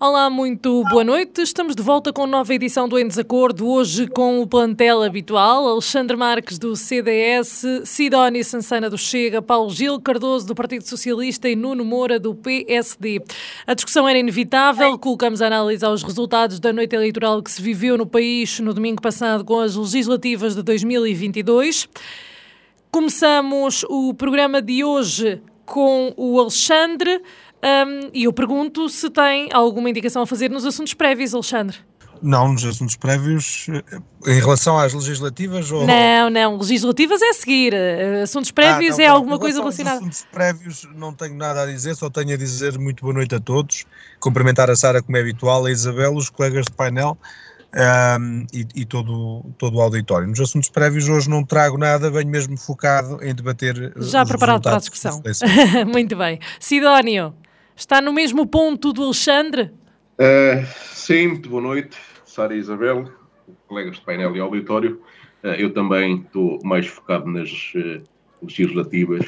Olá, muito boa noite. Estamos de volta com nova edição do Em Desacordo, hoje com o plantel habitual, Alexandre Marques do CDS, Sidónia Sansana do Chega, Paulo Gil Cardoso do Partido Socialista e Nuno Moura do PSD. A discussão era inevitável, colocamos a análise aos resultados da noite eleitoral que se viveu no país no domingo passado com as legislativas de 2022. Começamos o programa de hoje com o Alexandre. Um, e eu pergunto se tem alguma indicação a fazer nos assuntos prévios, Alexandre. Não, nos assuntos prévios, eh, em relação às legislativas ou... Não, não, legislativas é seguir, eh, assuntos prévios ah, não, é não, alguma coisa relacionada... assuntos prévios não tenho nada a dizer, só tenho a dizer muito boa noite a todos, cumprimentar a Sara como é habitual, a Isabel, os colegas de painel, um, e, e, todo, todo o auditório. Nos assuntos prévios hoje não trago nada, venho mesmo focado em debater... Já preparado para a discussão. muito bem. Sidónio... Está no mesmo ponto do Alexandre? Uh, sim, muito boa noite, Sara e Isabel, colegas de painel e auditório. Uh, eu também estou mais focado nas uh, legislativas.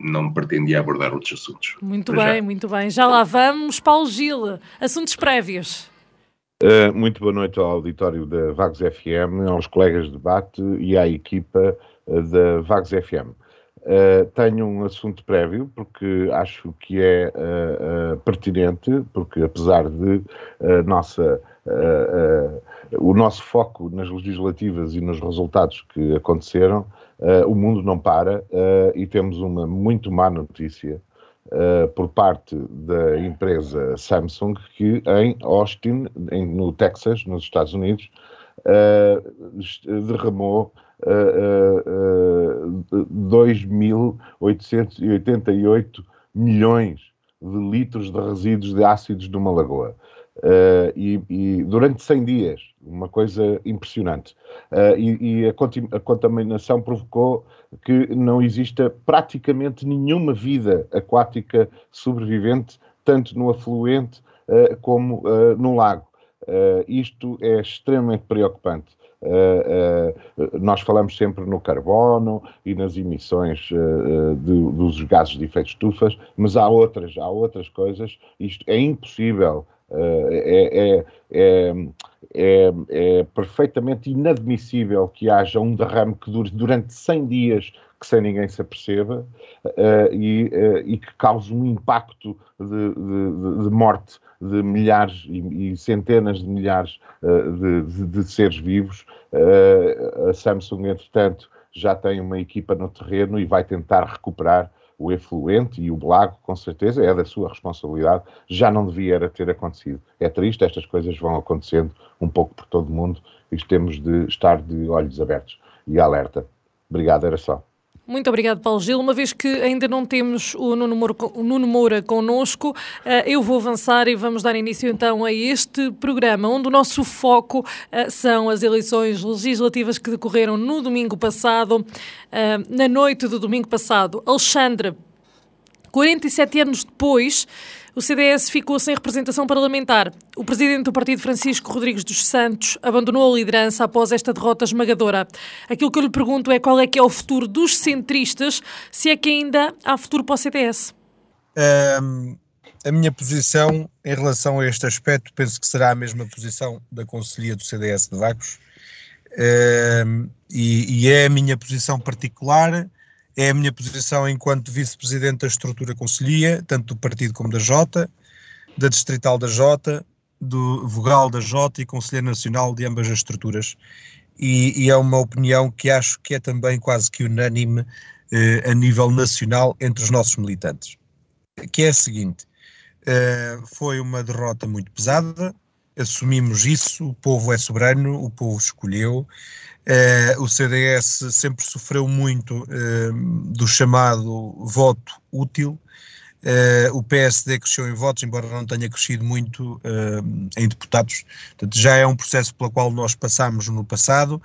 não me pretendia abordar outros assuntos. Muito bem, já. muito bem. Já lá vamos. Paulo Gil, assuntos prévios. muito boa noite ao auditório da Vagos FM, aos colegas de debate e à equipa da Vagos FM. Uh, tenho um assunto prévio, porque acho que é uh, uh, pertinente, porque apesar de nossa, o nosso foco nas legislativas e nos resultados que aconteceram, o mundo não para e temos uma muito má notícia por parte da empresa Samsung, que em Austin, em, no Texas, nos Estados Unidos, derramou uh, uh, 2.888 milhões de litros de resíduos de ácidos de uma lagoa. Uh, e, e, durante 100 dias, uma coisa impressionante. Uh, e, e a, a, contaminação provocou que não exista praticamente nenhuma vida aquática sobrevivente, tanto no afluente uh, como no lago. Isto é extremamente preocupante. Uh, uh, nós falamos sempre no carbono e nas emissões uh, de, dos gases de efeito estufas, mas há outras, há outras coisas. Isto é impossível, é, é, é, é, é perfeitamente inadmissível que haja um derrame que dure durante 100 dias que sem ninguém se aperceba uh, e, uh, e, que cause um impacto de, de, de morte de milhares e, e, centenas de milhares uh, de, de, seres vivos. a Samsung, entretanto, já tem uma equipa no terreno e vai tentar recuperar o efluente e o lago, com certeza, é da sua responsabilidade, já não devia ter acontecido. É triste, estas coisas vão acontecendo um pouco por todo o mundo e temos de estar de olhos abertos e alerta. Obrigado, era só. Muito obrigado, Paulo Gil. Uma vez que ainda não temos o Nuno Moura, o Nuno Moura connosco, eh, eu vou avançar e vamos dar início então a este programa, onde o nosso foco eh, são as eleições legislativas que decorreram no domingo passado, eh, na noite do domingo passado. Alexandre, 47 anos depois, o CDS ficou sem representação parlamentar. O presidente do partido, Francisco Rodrigues dos Santos, abandonou a liderança após esta derrota esmagadora. Aquilo que eu lhe pergunto é qual é que é o futuro dos centristas, se é que ainda há futuro para o CDS. Um, a minha posição em relação a este aspecto penso que será a mesma posição da Conselhia do CDS de Vagos. Um, e, e é a minha posição particular é a minha posição enquanto vice-presidente da estrutura conselhia, tanto do partido como da Jota, da distrital da Jota, do vogal da Jota e conselheiro nacional de ambas as estruturas. E, e, é uma opinião que acho que é também quase que unânime eh, a nível nacional entre os nossos militantes, que é a seguinte, eh, foi uma derrota muito pesada, assumimos isso, o povo é soberano, o povo escolheu, Uh, o CDS sempre sofreu muito uh, do chamado voto útil Uh, o PSD cresceu em votos, embora não tenha crescido muito uh, em deputados. Portanto, já é um processo pelo qual nós passamos no passado.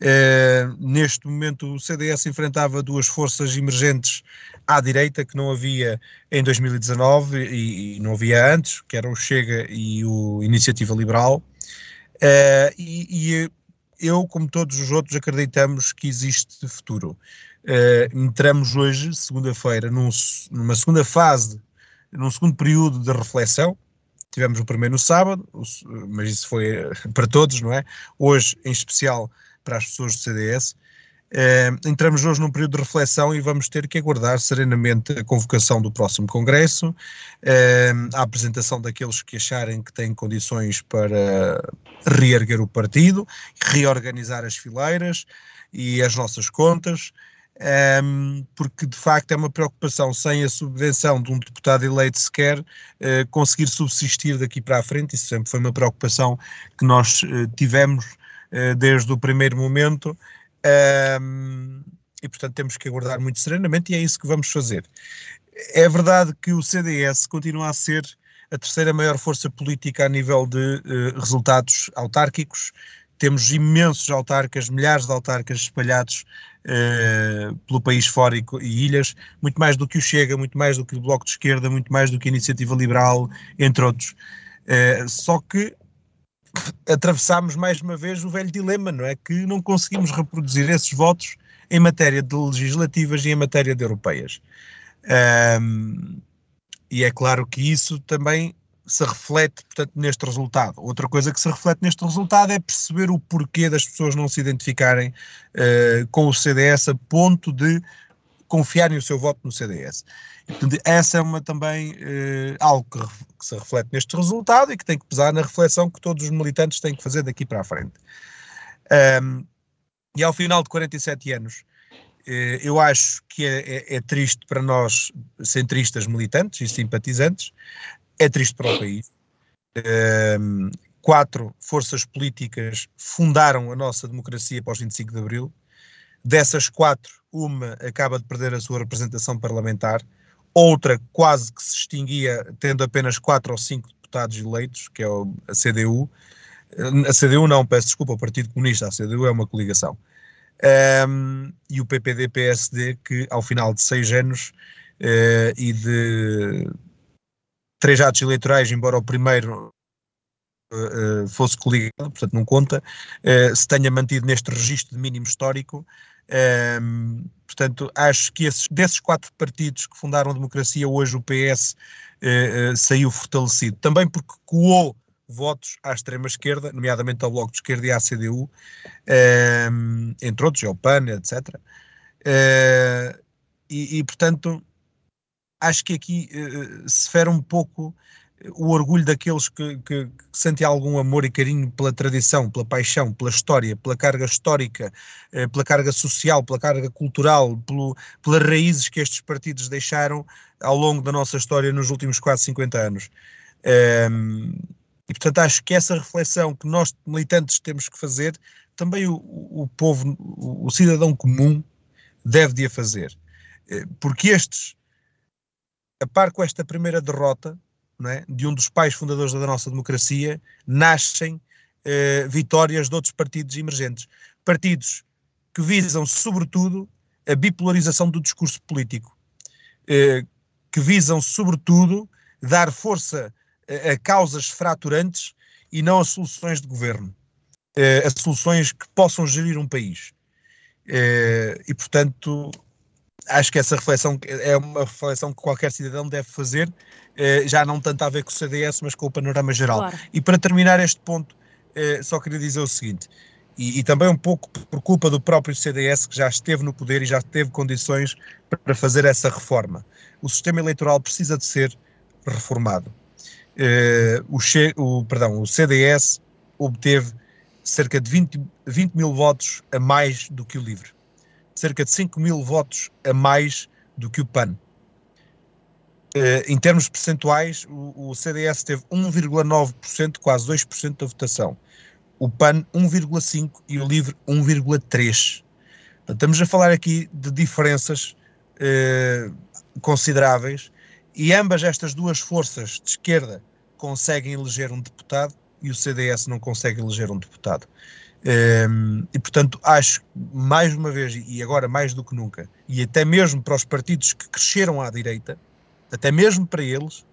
Uh, neste momento, o CDS enfrentava duas forças emergentes à direita que não havia em 2019 e, e não havia antes, que eram o Chega e o Iniciativa Liberal. e, e eu, como todos os outros, acreditamos que existe futuro. Uh, entramos hoje, segunda-feira, num, numa segunda fase, num segundo período de reflexão. Tivemos o primeiro no sábado, mas isso foi eh, para todos, não é? Hoje, em especial, para as pessoas do CDS. Uh, entramos hoje num período de reflexão e vamos ter que aguardar serenamente a convocação do próximo Congresso, uh, a apresentação daqueles que acharem que têm condições para reerguer o partido, reorganizar as fileiras e as nossas contas, ehm, porque de facto é uma preocupação sem a subvenção de um deputado eleito sequer uh, conseguir subsistir daqui para a frente. Isso sempre foi uma preocupação que nós tivemos desde o primeiro momento um, e, portanto, temos que aguardar muito serenamente e é isso que vamos fazer. É verdade que o CDS continua a ser a terceira maior força política a nível de uh, resultados autárquicos. Temos imensos autarcas, milhares de autarcas espalhados uh, pelo país fora e, e, ilhas, muito mais do que o Chega, muito mais do que o Bloco de Esquerda, muito mais do que a Iniciativa Liberal, entre outros. Uh, só que atravessámos mais uma vez o velho dilema, não é? Que não conseguimos reproduzir esses votos em matéria de legislativas e em matéria de europeias. Um, e é claro que isso também se reflete, portanto, neste resultado. Outra coisa que se reflete neste resultado é perceber o porquê das pessoas não se identificarem uh, com o CDS a ponto de confiarem o seu voto no CDS. E, portanto, essa é uma também uh, algo que, que, se reflete neste resultado e que tem que pesar na reflexão que todos os militantes têm que fazer daqui para a frente. Um, e ao final de 47 anos, uh, eu acho que é, é, é, triste para nós, centristas militantes e simpatizantes, é triste para o país. Um, quatro forças políticas fundaram a nossa democracia pós 25 de Abril. Dessas quatro, uma acaba de perder a sua representação parlamentar, outra quase que se extinguia, tendo apenas quatro ou cinco deputados eleitos, que é a CDU. A CDU não, peço desculpa, o Partido Comunista, a CDU é uma coligação. Um, e o PPD-PSD, que ao final de seis anos uh, e de três atos eleitorais, embora o primeiro uh, fosse coligado, portanto não conta, se tenha mantido neste registro de mínimo histórico um, portanto, acho que esses, desses quatro partidos que fundaram a democracia, hoje o PS uh, eh, uh, eh, saiu fortalecido. Também porque coou votos à extrema-esquerda, nomeadamente ao Bloco de Esquerda e à CDU, um, entre outros, ao PAN, etc. Uh, eh, e, e, portanto, acho que aqui se fere um pouco o orgulho daqueles que, que, que, sentem algum amor e carinho pela tradição, pela paixão, pela história, pela carga histórica, eh, pela carga social, pela carga cultural, pelo, pelas raízes que estes partidos deixaram ao longo da nossa história nos últimos quase 50 anos. Um, e portanto acho que essa reflexão que nós militantes temos que fazer, também o, o povo, o, o cidadão comum deve de a fazer. Eh, porque estes, a par com esta primeira derrota, é? de um dos pais fundadores da nossa democracia, nascem eh, vitórias de outros partidos emergentes. Partidos que visam, sobretudo, a bipolarização do discurso político, eh, que visam, sobretudo, dar força a, a, causas fraturantes e não a soluções de governo, eh, a soluções que possam gerir um país. Eh, e, portanto, acho que essa reflexão é uma reflexão que qualquer cidadão deve fazer, eh, já não tanto a ver com o CDS, mas com o panorama geral. Claro. E para terminar este ponto, eh, só queria dizer o seguinte, e, e, também um pouco por culpa do próprio CDS, que já esteve no poder e já teve condições para fazer essa reforma. O sistema eleitoral precisa de ser reformado. Eh, o, che, o, perdão, o CDS obteve cerca de 20, 20 mil votos a mais do que o LIVRE cerca de 5 mil votos a mais do que o PAN. Uh, em termos percentuais, o, o CDS teve 1,9%, quase 2% da votação. O PAN 1,5% e o LIVRE 1,3%. Estamos a falar aqui de diferenças uh, consideráveis E ambas estas duas forças de esquerda conseguem eleger um deputado e o CDS não consegue eleger um deputado. Um, e portanto acho mais uma vez e agora mais do que nunca e até mesmo para os partidos que cresceram à direita até mesmo para eles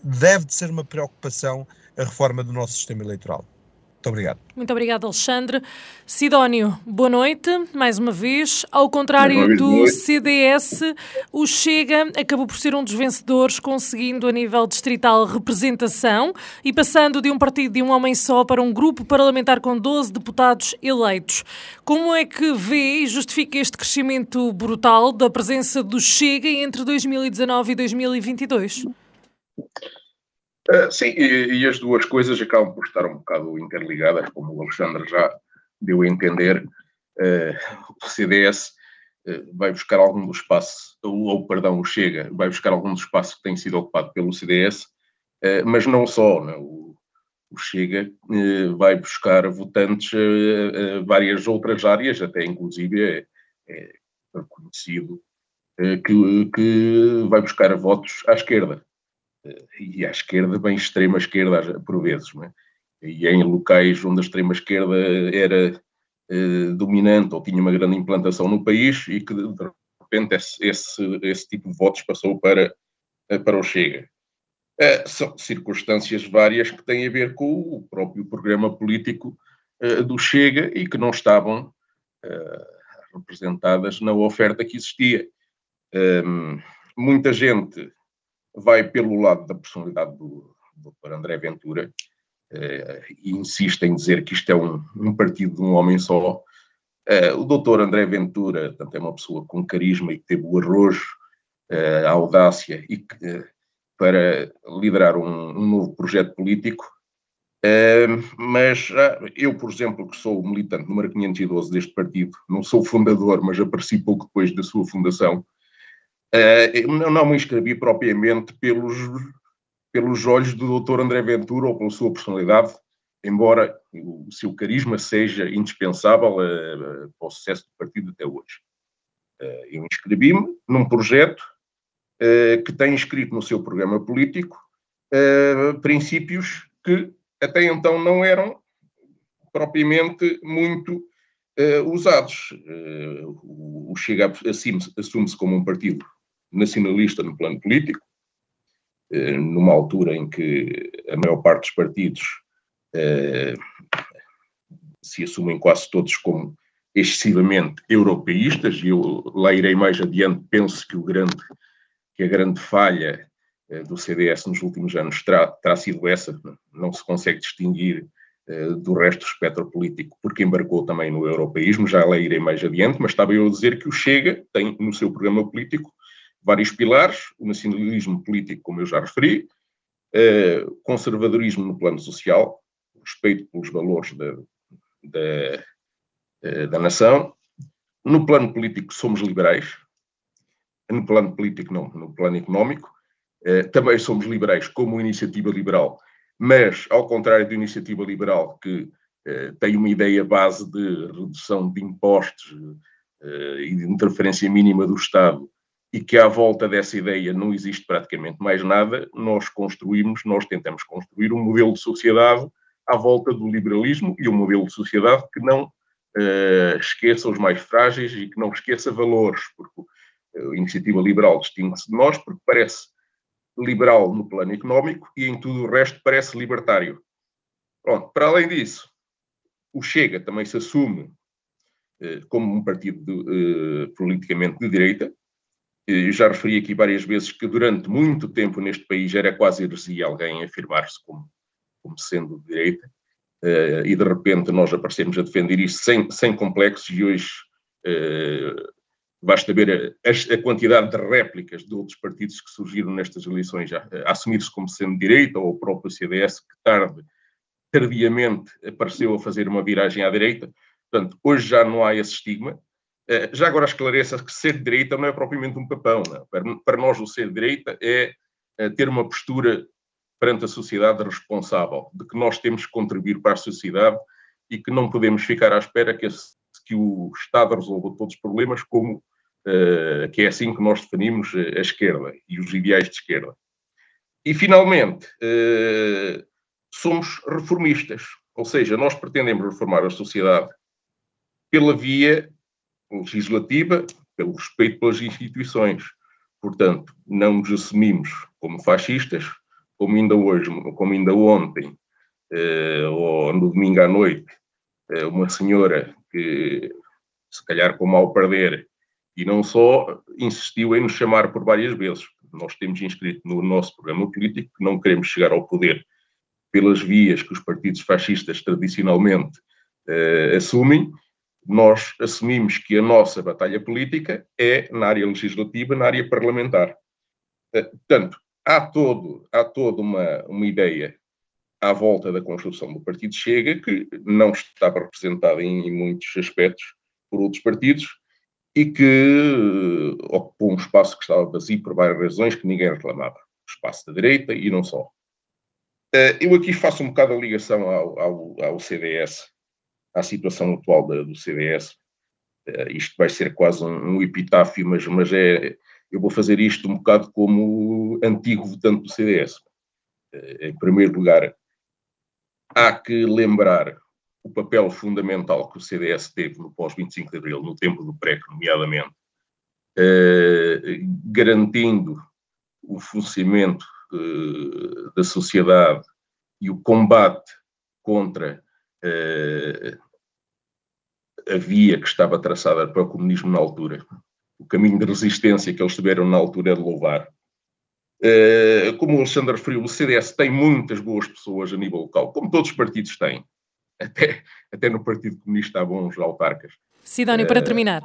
deve de ser uma preocupação a reforma do nosso sistema eleitoral muito obrigado. Muito obrigado, Alexandre. Sidónio, boa noite, mais uma vez. Ao contrário do CDS, o Chega acabou por ser um dos vencedores, conseguindo a nível distrital representação e passando de um partido de um homem só para um grupo parlamentar com 12 deputados eleitos. Como é que vê e justifica este crescimento brutal da presença do Chega entre 2019 e 2022? Uh, sim, e, e, as duas coisas acabam por estar um bocado interligadas, como o Alexandre já deu a entender. Uh, o CDS uh, eh, vai buscar algum espaço, ou, ou, perdão, o Chega, vai buscar algum espaço que tem sido ocupado pelo CDS, mas não só, né? o, o, Chega vai buscar votantes a várias outras áreas, até inclusive é, é reconhecido que, que vai buscar votos à esquerda e à esquerda, bem extrema esquerda por vezes, é? e em locais onde a extrema esquerda era eh, dominante ou tinha uma grande implantação no país e que de repente esse, esse, esse tipo de votos passou para, eh, para o Chega. Eh, são circunstâncias várias que têm a ver com o próprio programa político eh, do Chega e que não estavam eh, representadas na oferta que existia. Ehm, muita gente vai pelo lado da personalidade do, Dr. André Ventura eh, e insiste em dizer que isto é um, um partido de um homem só. Eh, o Dr. André Ventura tanto é uma pessoa com carisma e que teve o arrojo, eh, a audácia e que, para liderar um, um, novo projeto político. Eh, mas eu, por exemplo, que sou militante número 512 deste partido, não sou fundador, mas apareci pouco depois da sua fundação, Uh, não, não me inscrevi propriamente pelos, pelos olhos do Dr. André Ventura ou pela sua personalidade, embora o seu carisma seja indispensável uh, para o sucesso do partido até hoje. Uh, eu inscrevi-me num projeto que tem inscrito no seu programa político princípios que até então não eram propriamente muito usados. o Chega assume-se como um partido nacionalista no plano político, eh, numa altura em que a maior parte dos partidos eh, se assumem quase todos como excessivamente europeístas, e eu lá irei mais adiante, penso que, o grande, que a grande falha eh, do CDS nos últimos anos terá, terá sido essa, não se consegue distinguir do resto do espectro político, porque embarcou também no europeísmo, já lá irei mais adiante, mas estava eu a dizer que o Chega tem no seu programa político vários pilares, o nacionalismo político, como eu já referi, uh, conservadorismo no plano social, respeito pelos valores da, da, uh, da nação. No plano político somos liberais, no plano político não, no plano económico. Uh, também somos liberais como iniciativa liberal, mas ao contrário da iniciativa liberal que tem uma ideia base de redução de impostos e de interferência mínima do Estado e que à volta dessa ideia não existe praticamente mais nada, nós construímos, nós tentamos construir um modelo de sociedade à volta do liberalismo e um modelo de sociedade que não uh, esqueça os mais frágeis e que não esqueça valores, porque a iniciativa liberal distingue-se de nós porque parece liberal no plano económico e em tudo o resto parece libertário. Pronto, para além disso, o Chega também se assume uh, como um partido de, uh, politicamente de direita, eu já referi aqui várias vezes que durante muito tempo neste país era quase heresia alguém afirmar-se como, como sendo de direita, uh, e de repente nós aparecemos a defender isso sem, sem complexos, e hoje uh, basta ver a, a, quantidade de réplicas de outros partidos que surgiram nestas eleições a, a assumir-se como sendo de direita, ou o próprio CDS, que tarde, tardiamente apareceu a fazer uma viragem à direita. Portanto, hoje já não há esse estigma, eh, já agora esclareça que ser de direita não é propriamente um papão. Não. Para nós, o ser de direita é eh, ter uma postura perante a sociedade responsável, de que nós temos que contribuir para a sociedade e que não podemos ficar à espera que, esse, que o Estado resolva todos os problemas, como uh, que é assim que nós definimos a esquerda e os ideais de esquerda. E, finalmente, uh, somos reformistas, ou seja, nós pretendemos reformar a sociedade pela via legislativa, pelo respeito pelas instituições. Portanto, não nos assumimos como fascistas, como ainda hoje, como ainda ontem, uh, ou no domingo à noite, uh, uma senhora que, se calhar com mal perder, e não só, insistiu em nos chamar por várias vezes. Nós temos inscrito no nosso programa político que não queremos chegar ao poder pelas vias que os partidos fascistas tradicionalmente uh, assumem, nós assumimos que a nossa batalha política é na área legislativa, na área parlamentar. Uh, portanto, há todo, há toda uma, uma ideia à volta da construção do Partido Chega que não estava representada em, em muitos aspectos por outros partidos e que uh, ocupou um espaço que estava vazio por várias razões que ninguém reclamava. O espaço da direita e não só. Uh, eu aqui faço um bocado a ligação ao, ao, ao CDS, à situação atual da, do CDS. Uh, isto vai ser quase um, um epitáfio, mas, mas é, eu vou fazer isto um bocado como antigo votante do CDS. Eh, em primeiro lugar, há que lembrar o papel fundamental que o CDS teve no pós-25 de Abril, no tempo do PREC, nomeadamente, eh, garantindo o funcionamento eh, da sociedade e o combate contra a via que estava traçada para o comunismo na altura o caminho de resistência que eles tiveram na altura é de louvar. Uh, como o Alexandre referiu, o CDS tem muitas boas pessoas a nível local, como todos os partidos têm. Até, até no Partido Comunista há bons autarcas. Sidónio, para terminar.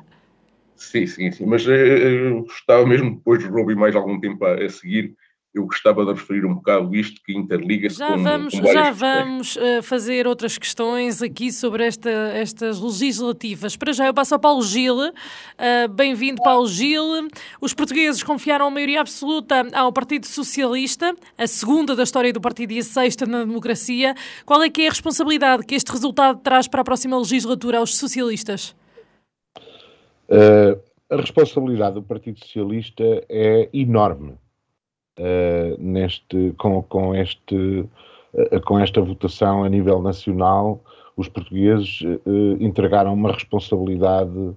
Sim, sim, sim. Mas uh, gostava mesmo, depois de Roubem mais algum tempo a, a seguir, eu gostava de referir um bocado isto que interliga-se já com, vamos, com Já vamos uh, fazer outras questões aqui sobre esta, estas legislativas. Para já eu passo ao Paulo Gil. Uh, Bem-vindo, Paulo Gil. Os portugueses confiaram a maioria absoluta ao Partido Socialista, a segunda da história do partido e a sexta na democracia. Qual é que é a responsabilidade que este resultado traz para a próxima legislatura aos socialistas? Uh, a responsabilidade do Partido Socialista é enorme uh, neste, com, com, este, uh, com esta votação a nível nacional, os portugueses uh, entregaram uma responsabilidade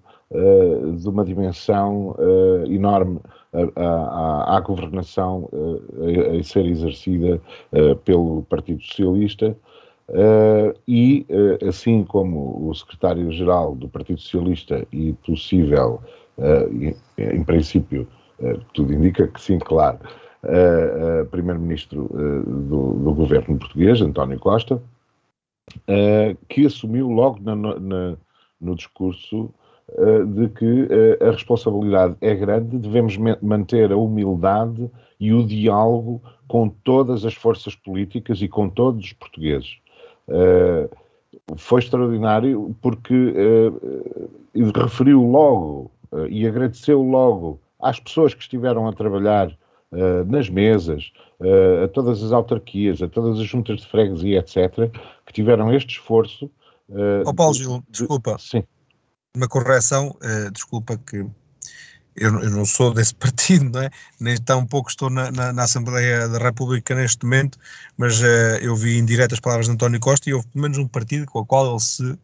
de uma dimensão enorme à, à, governação a, a, ser exercida pelo Partido Socialista. Uh, e, uh, assim como o secretário-geral do Partido Socialista e possível, uh, em, princípio, tudo indica que sim, claro, uh, primeiro-ministro uh, do, do, governo português, António Costa, uh, que assumiu logo na, na, no discurso de que a responsabilidade é grande, devemos manter a humildade e o diálogo com todas as forças políticas e com todos os portugueses. foi extraordinário porque referiu logo e agradeceu logo às pessoas que estiveram a trabalhar uh, nas mesas, uh, a todas as autarquias, a todas as juntas de freguesia, etc., que tiveram este esforço. Uh, oh, Paulo Gil, desculpa. Sim. Uma correção, uh, desculpa que eu, eu, não sou desse partido, não é? nem tão pouco estou na, na, na, Assembleia da República neste momento, mas uh, eu vi em direto as palavras de António Costa e houve pelo menos um partido com o qual ele se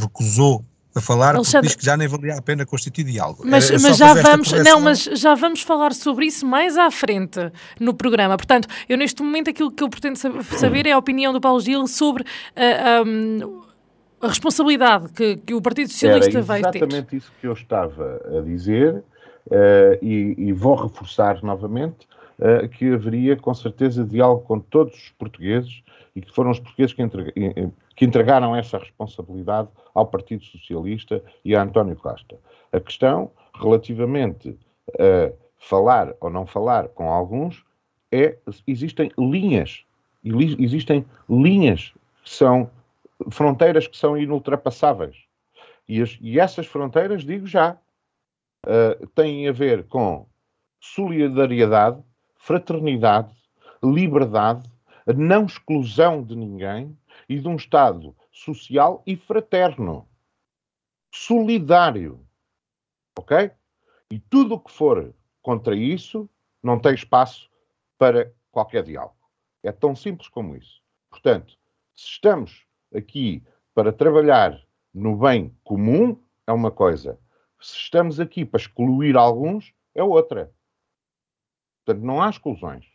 recusou a falar Alexandre... porque diz que já nem valia a pena constituir diálogo. Mas, mas já vamos, não, mas já vamos falar sobre isso mais à frente no programa. Portanto, eu neste momento aquilo que eu pretendo saber é a opinião do Paulo Gil sobre uh, ah, um, a responsabilidade que, que, o Partido Socialista vai ter. exatamente isso que eu estava a dizer uh, e, e, vou reforçar novamente uh, que haveria com certeza diálogo com todos os portugueses e que foram os portugueses que, que entregaram essa responsabilidade ao Partido Socialista e a António Costa. A questão, relativamente a falar ou não falar com alguns, é existem linhas, existem linhas que são fronteiras que são inultrapassáveis. E, as, e essas fronteiras, digo já, uh, têm a ver com solidariedade, fraternidade, liberdade, não exclusão de ninguém e de um Estado social e fraterno, solidário. Ok? E tudo o que for contra isso não tem espaço para qualquer diálogo. É tão simples como isso. Portanto, se estamos aqui para trabalhar no bem comum, é uma coisa. Se estamos aqui para excluir alguns, é outra. Portanto, não há exclusões.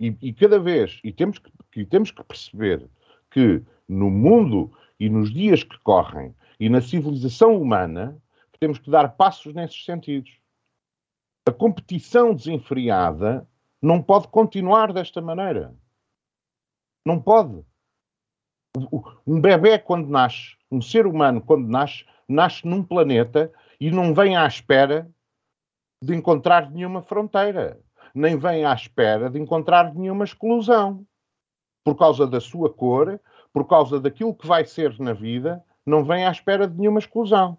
E, e cada vez, e temos que, que, temos que perceber que no mundo e nos dias que correm e na civilização humana, temos que dar passos nesses sentidos. A competição desenfreada não pode continuar desta maneira. Não pode. Um bebê, quando nasce, um ser humano, quando nasce, nasce num planeta e não vem à espera de encontrar nenhuma fronteira, nem vem à espera de encontrar nenhuma exclusão. Por causa da sua cor, por causa daquilo que vai ser na vida, não vem à espera de nenhuma exclusão.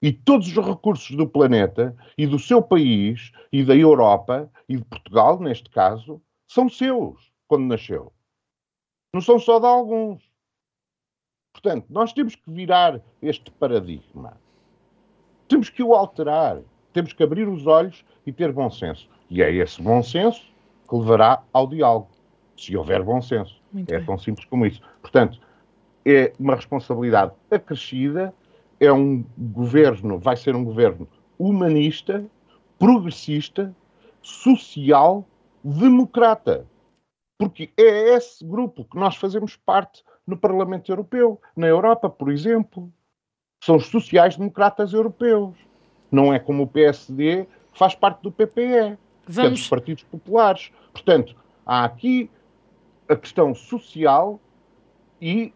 E todos os recursos do planeta e do seu país e da Europa e de Portugal, neste caso, são seus quando nasceu. Não são só de alguns. Portanto, nós temos que virar este paradigma. Temos que o alterar. Temos que abrir os olhos e ter bom senso. E é esse bom senso que levará ao diálogo, se houver bom senso. Muito é bem. tão simples como isso. Portanto, é uma responsabilidade acrescida é um governo, vai ser um governo humanista, progressista, social, democrata. Porque é esse grupo que nós fazemos parte no Parlamento Europeu, na Europa, por exemplo. São os sociais-democratas europeus. Não é como o PSD, que faz parte do PPE, Vamos... que é dos partidos populares. Portanto, há aqui a questão social e,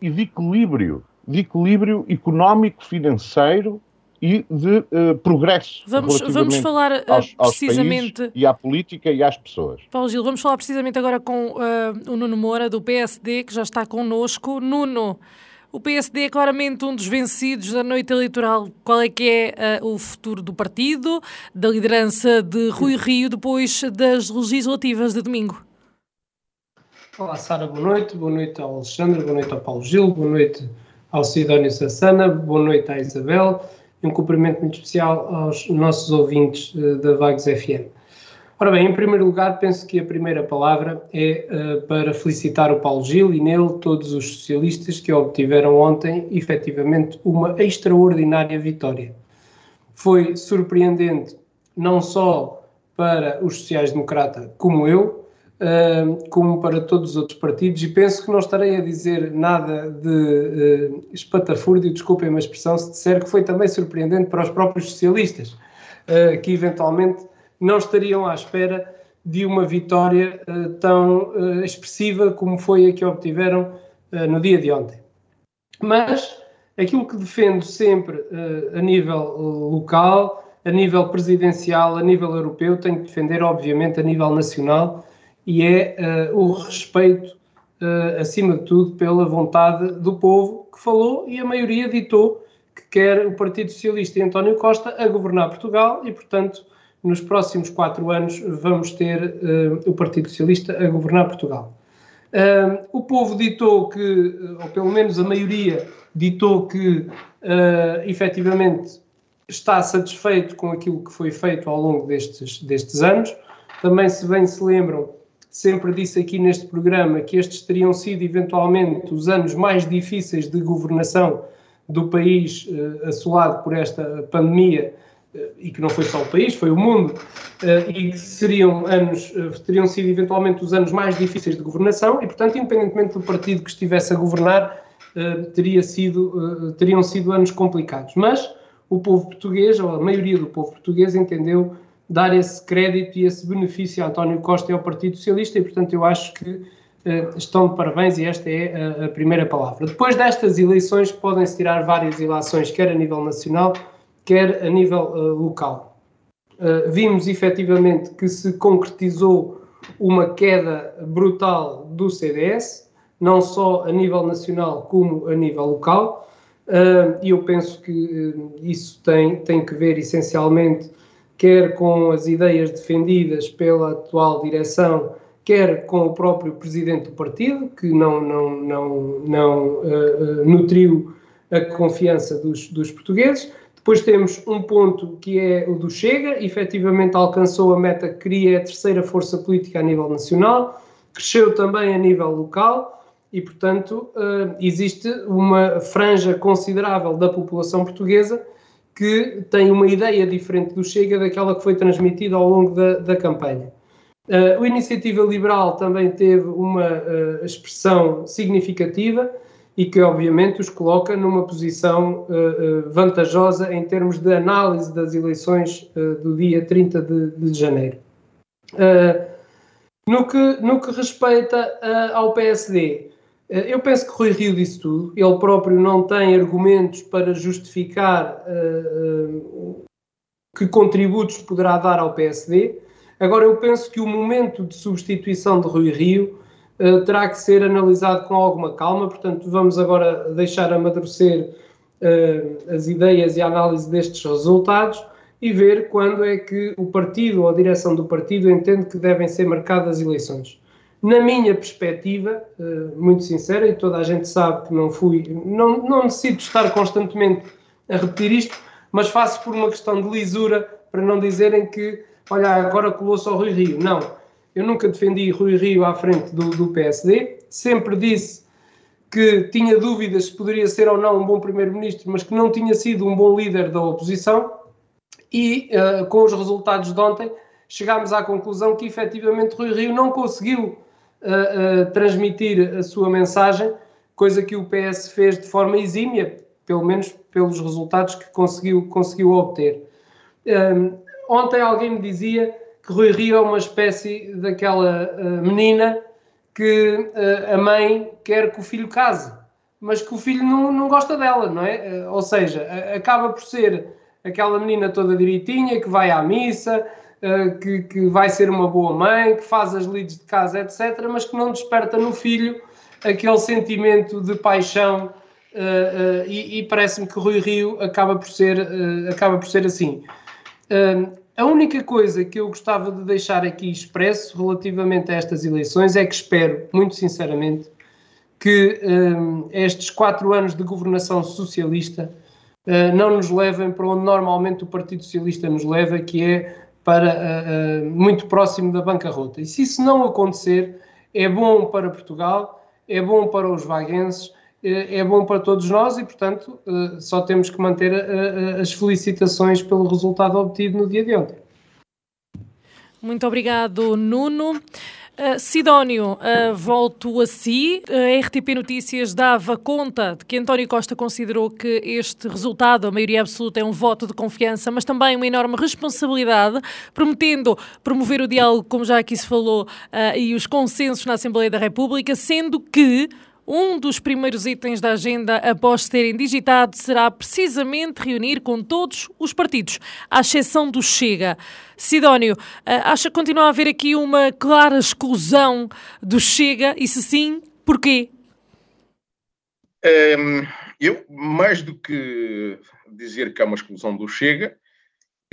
e de equilíbrio de equilíbrio económico, financeiro e de uh, progresso. Vamos, vamos falar uh, aos, aos precisamente. e à política e às pessoas. Paulo Gil, vamos falar precisamente agora com uh, o Nuno Moura, do PSD, que já está connosco. Nuno, o PSD é claramente um dos vencidos da noite eleitoral. Qual é que é o futuro do partido, da liderança de Rui Rio, depois das legislativas de domingo? Olá, Sara, boa noite. Boa noite ao Alexandre, boa noite ao Paulo Gil, boa noite ao Sidónio Sassana, boa noite à Isabel e um cumprimento muito especial aos nossos ouvintes uh, da Vagos FM. Ora bem, em primeiro lugar, penso que a primeira palavra é uh, para felicitar o Paulo Gil e nele todos os socialistas que obtiveram ontem, efetivamente, uma extraordinária vitória. Foi surpreendente não só para os sociais-democratas como eu, como para todos os outros partidos, e penso que não estarei a dizer nada de uh, espatafúrdio, desculpem a expressão, se disser que foi também surpreendente para os próprios socialistas, uh, que eventualmente não estariam à espera de uma vitória uh, tão uh, expressiva como foi a que obtiveram no dia de ontem. Mas aquilo que defendo sempre a nível local, a nível presidencial, a nível europeu, tenho que defender, obviamente, a nível nacional e é uh, o respeito, uh, acima de tudo, pela vontade do povo que falou e a maioria ditou que quer o Partido Socialista e António Costa a governar Portugal e, portanto, nos próximos quatro anos vamos ter uh, o Partido Socialista a governar Portugal. o povo ditou que, ou pelo menos a maioria, ditou que uh, efetivamente está satisfeito com aquilo que foi feito ao longo destes, destes anos. Também, se bem se lembram, sempre disse aqui neste programa que estes teriam sido eventualmente os anos mais difíceis de governação do país uh, assolado por esta pandemia uh, e que não foi só o país, foi o mundo uh, e que seriam anos teriam sido eventualmente os anos mais difíceis de governação e portanto independentemente do partido que estivesse a governar teria sido teriam sido anos complicados, mas o povo português ou a maioria do povo português entendeu dar esse crédito e esse benefício a António Costa e ao Partido Socialista, e portanto eu acho que uh, estão de parabéns e esta é a, a primeira palavra. Depois destas eleições podem-se tirar várias ilações, quer a nível nacional, quer a nível uh, local. Uh, vimos efetivamente que se concretizou uma queda brutal do CDS, não só a nível nacional como a nível local, e eu penso que isso tem, tem que ver essencialmente quer com as ideias defendidas pela atual direção, quer com o próprio presidente do partido, que não, não, não, não uh, nutriu a confiança dos, dos portugueses. Depois temos um ponto que é o do Chega, efetivamente alcançou a meta que queria, a terceira força política a nível nacional, cresceu também a nível local e, portanto, uh, existe uma franja considerável da população portuguesa que tem uma ideia diferente do Chega daquela que foi transmitida ao longo da, da campanha. Uh, a Iniciativa Liberal também teve uma uh, expressão significativa e que, obviamente, os coloca numa posição uh, vantajosa em termos de análise das eleições do dia 30 de, de janeiro. no, que, no que respeita ao PSD, eu penso que Rui Rio disse tudo. Ele próprio não tem argumentos para justificar uh, uh, que contributos poderá dar ao PSD. Agora, eu penso que o momento de substituição de Rui Rio terá que ser analisado com alguma calma. Portanto, vamos agora deixar amadurecer as ideias e a análise destes resultados e ver quando é que o partido ou a direção do partido entende que devem ser marcadas eleições. Na minha perspectiva, eh, muito sincera, e toda a gente sabe que não fui, não, não necessito estar constantemente a repetir isto, mas faço por uma questão de lisura, para não dizerem que, olha, agora colou-se ao Rui Rio. Não, eu nunca defendi Rui Rio à frente do, do PSD, sempre disse que tinha dúvidas se poderia ser ou não um bom primeiro-ministro, mas que não tinha sido um bom líder da oposição, e uh, com os resultados de ontem chegámos à conclusão que efetivamente Rui Rio não conseguiu a transmitir a sua mensagem, coisa que o PS fez de forma exímia, pelo menos pelos resultados que conseguiu, conseguiu obter. Um, ontem alguém me dizia que Rui Rio é uma espécie daquela uh, menina que uh, a mãe quer que o filho case, mas que o filho não, não gosta dela, não é? Uh, ou seja, acaba por ser aquela menina toda direitinha que vai à missa, eh, que, que, vai ser uma boa mãe, que faz as lides de casa, etc., mas que não desperta no filho aquele sentimento de paixão uh, uh, e, e parece-me que Rui Rio acaba por ser, acaba por ser assim. a única coisa que eu gostava de deixar aqui expresso relativamente a estas eleições é que espero, muito sinceramente, que estes quatro anos de governação socialista não nos levem para onde normalmente o Partido Socialista nos leva, que é para uh, uh, muito próximo da bancarrota. E se isso não acontecer, é bom para Portugal, é bom para os vaguenses, é, é bom para todos nós e, portanto, só temos que manter as felicitações pelo resultado obtido no dia de ontem. Muito obrigado, Nuno. Uh, Sidónio, uh, volto a si. A RTP Notícias dava conta de que António Costa considerou que este resultado, a maioria absoluta, é um voto de confiança, mas também uma enorme responsabilidade, prometendo promover o diálogo, como já aqui se falou, uh, e os consensos na Assembleia da República, sendo que um dos primeiros itens da agenda após terem digitado será precisamente reunir com todos os partidos, à exceção do Chega. Sidónio, eh, acha que continua a haver aqui uma clara exclusão do Chega e se sim, porquê? Um, ehm, eu, mais do que dizer que há uma exclusão do Chega,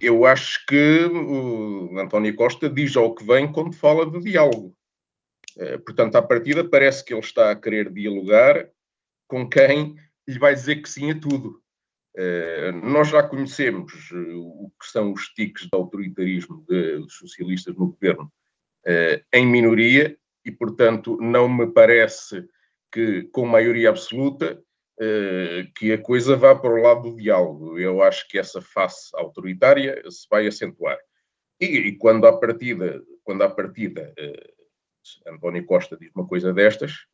eu acho que o António Costa diz ao que vem quando fala de diálogo. Eh, portanto, à partida, parece que ele está a querer dialogar com quem lhe vai dizer que sim a tudo. Eh, nós já conhecemos eh, o que são os tiques de autoritarismo dos socialistas no governo em minoria e, portanto, não me parece que com maioria absoluta que a coisa vá para o lado do diálogo. Eu acho que essa face autoritária se vai acentuar. E, e quando à partida, quando à partida António Costa diz uma coisa destas,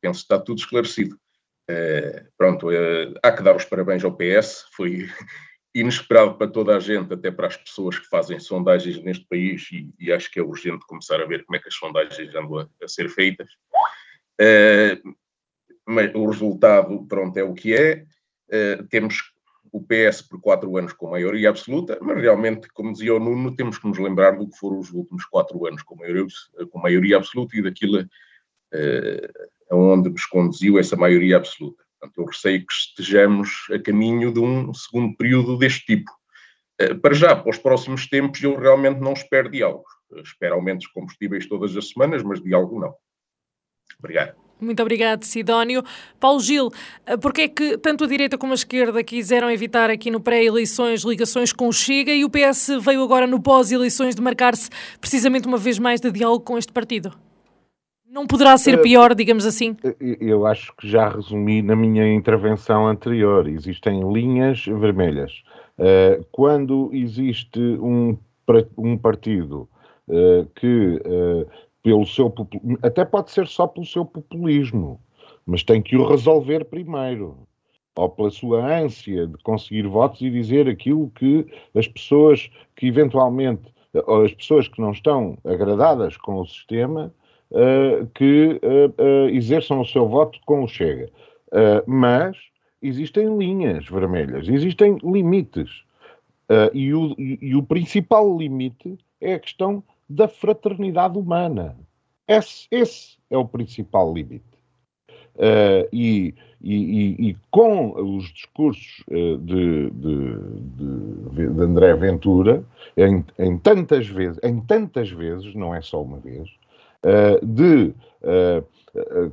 penso que está tudo esclarecido. Uh, pronto, uh, há que dar os parabéns ao PS, foi inesperado para toda a gente, até para as pessoas que fazem sondagens neste país, e, e acho que é urgente começar a ver como é que as sondagens andam a, a ser feitas. Uh, mas o resultado, pronto, é o que é. temos o PS por quatro anos com maioria absoluta, mas realmente, como dizia o Nuno, temos que nos lembrar do que foram os últimos quatro anos com maioria, com maioria absoluta e daquilo uh, aonde nos conduziu essa maioria absoluta. Portanto, eu receio que estejamos a caminho de um segundo período deste tipo. Uh, para já, para os próximos tempos, eu realmente não espero diálogo. Espero aumentos de combustíveis todas as semanas, mas diálogo não. Obrigado. Muito obrigado, Sidónio. Paulo Gil, eh, porque é que tanto a direita como a esquerda quiseram evitar aqui no pré-eleições ligações com o Chega e o PS veio agora no pós-eleições de marcar-se precisamente uma vez mais de diálogo com este partido? Não poderá ser eh, pior, digamos assim? Eh, eu acho que já resumi na minha intervenção anterior. Existem linhas vermelhas. Quando existe um partido que pelo seu até pode ser só pelo seu populismo, mas tem que o resolver primeiro, ou pela sua ânsia de conseguir votos e dizer aquilo que as pessoas que eventualmente, ou as pessoas que não estão agradadas com o sistema, uh, que uh, uh, exerçam o seu voto com o Chega. mas existem linhas vermelhas, existem limites. E o, e, e o principal limite é a questão da fraternidade humana. Esse, esse é o principal limite. Uh, e, e, e, com os discursos de, de, de, de, André Ventura, em, em, tantas vezes, em tantas vezes, não é só uma vez, uh, de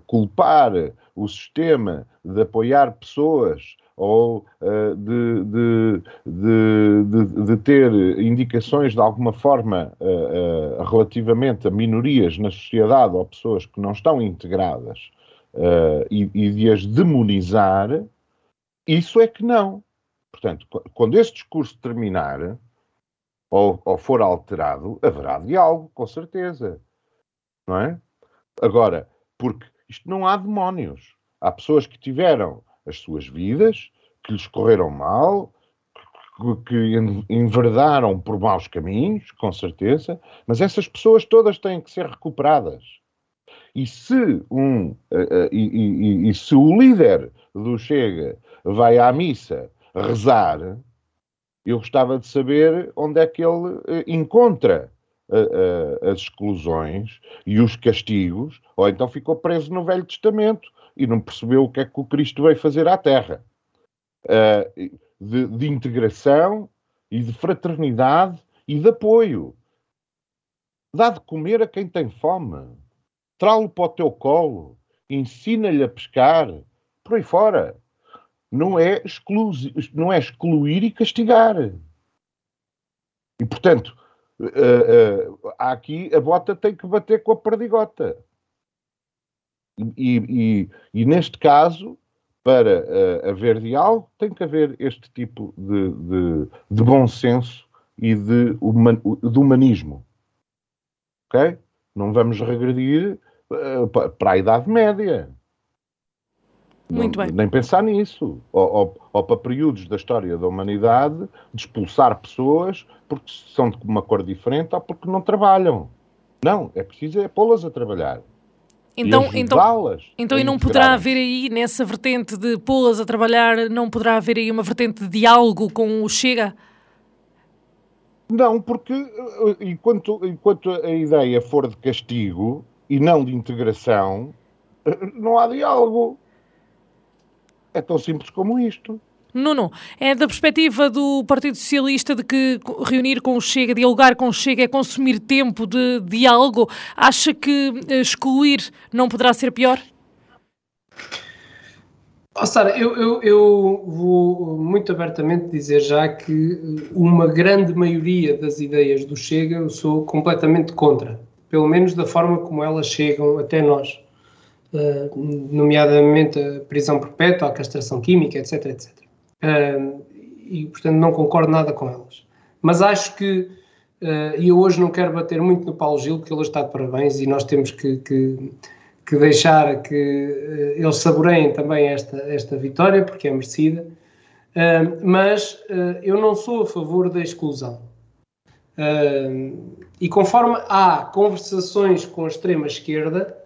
culpar o sistema, de apoiar pessoas ou uh, de, de, de, de, ter indicações de alguma forma uh, uh, relativamente a minorias na sociedade ou pessoas que não estão integradas e, e, de as demonizar, isso é que não. Portanto, quando esse discurso terminar ou, ou for alterado, haverá diálogo, com certeza. Não é? Agora, porque isto não há demónios. Há pessoas que tiveram as suas vidas, que lhes correram mal, que enverdaram por maus caminhos, com certeza, mas essas pessoas todas têm que ser recuperadas. E se, um, uh, uh, e, e, e se o líder do Chega vai à missa rezar, eu gostava de saber onde é que ele uh, encontra as exclusões e os castigos, ou então ficou preso no Velho Testamento e não percebeu o que é que o Cristo veio fazer à Terra. Uh, de, de, integração e de fraternidade e de apoio. Dá de comer a quem tem fome. Trá-lo para o teu colo. Ensina-lhe a pescar. Por aí fora. Não é, exclu não é excluir e castigar. E, portanto, uh, uh, aqui a bota tem que bater com a perdigota. E, e, e, neste caso, para uh, haver diálogo, tem que haver este tipo de, de, de bom senso e de, human, de, humanismo. Ok? Não vamos regredir uh, para a Idade Média. Muito não, bem. Nem pensar nisso. Ou, ou, ou, para períodos da história da humanidade de expulsar pessoas porque são de uma cor diferente ou porque não trabalham. Não, é preciso é pô-las a trabalhar. Então, e então, então e não poderá haver aí, nessa vertente de pô-las a trabalhar, não poderá haver aí uma vertente de diálogo com o Chega? Não, porque eh, enquanto, enquanto a ideia for de castigo e não de integração, eh, não há diálogo. É tão simples como isto. Nuno, é da perspectiva do Partido Socialista de que reunir com o Chega, dialogar com o Chega é consumir tempo de diálogo. Acha que eh, excluir não poderá ser pior? Oh, Sara, eu, eu, eu, vou muito abertamente dizer já que uma grande maioria das ideias do Chega eu sou completamente contra, pelo menos da forma como elas chegam até nós, uh, nomeadamente a prisão perpétua, a castração química, etc, etc e, portanto, não concordo nada com elas. Mas acho que, uh, e eu hoje não quero bater muito no Paulo Gil, porque ele está de parabéns e nós temos que, que, que deixar que uh, eles saboreiem também esta, esta vitória, porque é merecida. Uh, mas uh, eu não sou a favor da exclusão. e conforme há conversações com a extrema-esquerda,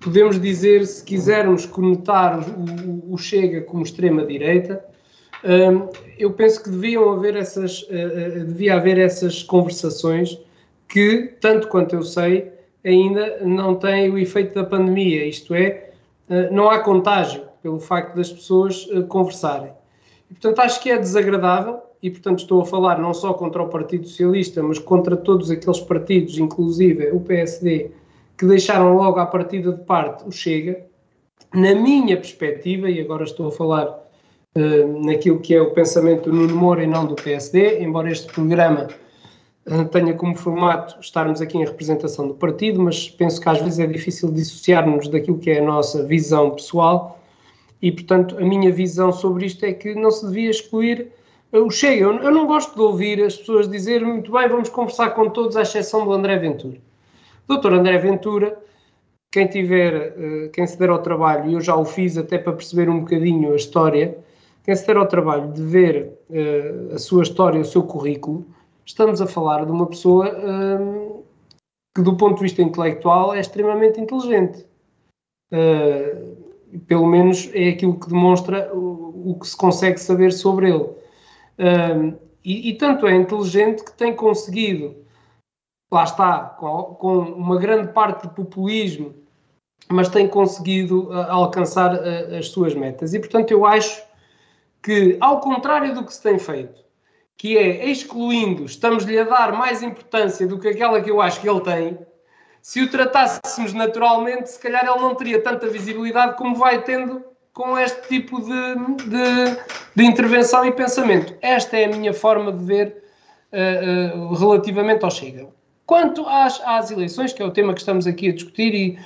podemos dizer, se quisermos conotar o, o Chega como extrema-direita, eu penso que deviam haver essas, uh, devia haver essas conversações que, tanto quanto eu sei, ainda não têm o efeito da pandemia, isto é, não há contágio pelo facto das pessoas conversarem. E, portanto, acho que é desagradável, e portanto estou a falar não só contra o Partido Socialista, mas contra todos aqueles partidos, inclusive o PSD, que deixaram logo à partida de parte o Chega, na minha perspectiva, e agora estou a falar uh, naquilo que é o pensamento do Nuno Moura e não do PSD, embora este programa uh, tenha como formato estarmos aqui em representação do partido, mas penso que às vezes é difícil dissociarmos daquilo que é a nossa visão pessoal e, portanto, a minha visão sobre isto é que não se devia excluir o Chega. Eu, eu não gosto de ouvir as pessoas dizer muito bem, vamos conversar com todos, à exceção do André Ventura. Doutor André Ventura quem tiver, eh, quem se der ao trabalho, e eu já o fiz até para perceber um bocadinho a história, quem se der ao trabalho de ver uh, a sua história, o seu currículo, estamos a falar de uma pessoa uh, que, do ponto de vista intelectual, é extremamente inteligente. Uh, pelo menos é aquilo que demonstra o, o que se consegue saber sobre ele. E, e, tanto é inteligente que tem conseguido, lá está, com, com uma grande parte de populismo mas tem conseguido uh, alcançar as suas metas. E, portanto, eu acho que, ao contrário do que se tem feito, que é excluindo, estamos-lhe a dar mais importância do que aquela que eu acho que ele tem, se o tratássemos naturalmente, se calhar ele não teria tanta visibilidade como vai tendo com este tipo de, de, de intervenção e pensamento. Esta é a minha forma de ver uh, relativamente ao Chega. Quanto às, às eleições, que é o tema que estamos aqui a discutir e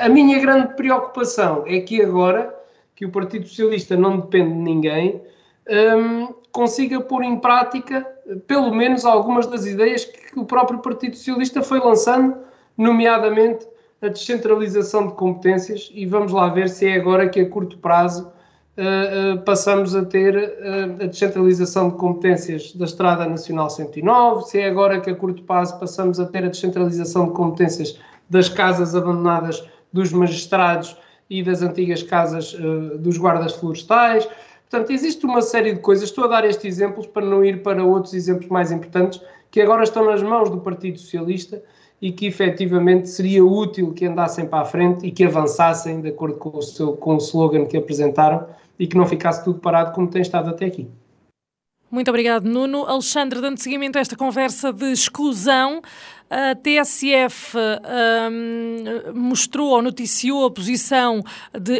a, minha grande preocupação é que agora, que o Partido Socialista não depende de ninguém, um, consiga pôr em prática, pelo menos, algumas das ideias que o próprio Partido Socialista foi lançando, nomeadamente a descentralização de competências, e vamos lá ver se é agora que a curto prazo uh, uh, passamos a ter uh, a descentralização de competências da Estrada Nacional 109, se é agora que a curto prazo passamos a ter a descentralização de competências das casas abandonadas dos magistrados e das antigas casas uh, dos guardas florestais. Portanto, existe uma série de coisas. Estou a dar estes exemplos para não ir para outros exemplos mais importantes que agora estão nas mãos do Partido Socialista e que efetivamente seria útil que andassem para a frente e que avançassem de acordo com o, seu, com o slogan que apresentaram e que não ficasse tudo parado como tem estado até aqui. Muito obrigado, Nuno. Alexandre, dando seguimento a esta conversa de exclusão, a TSF um, mostrou ou noticiou a posição de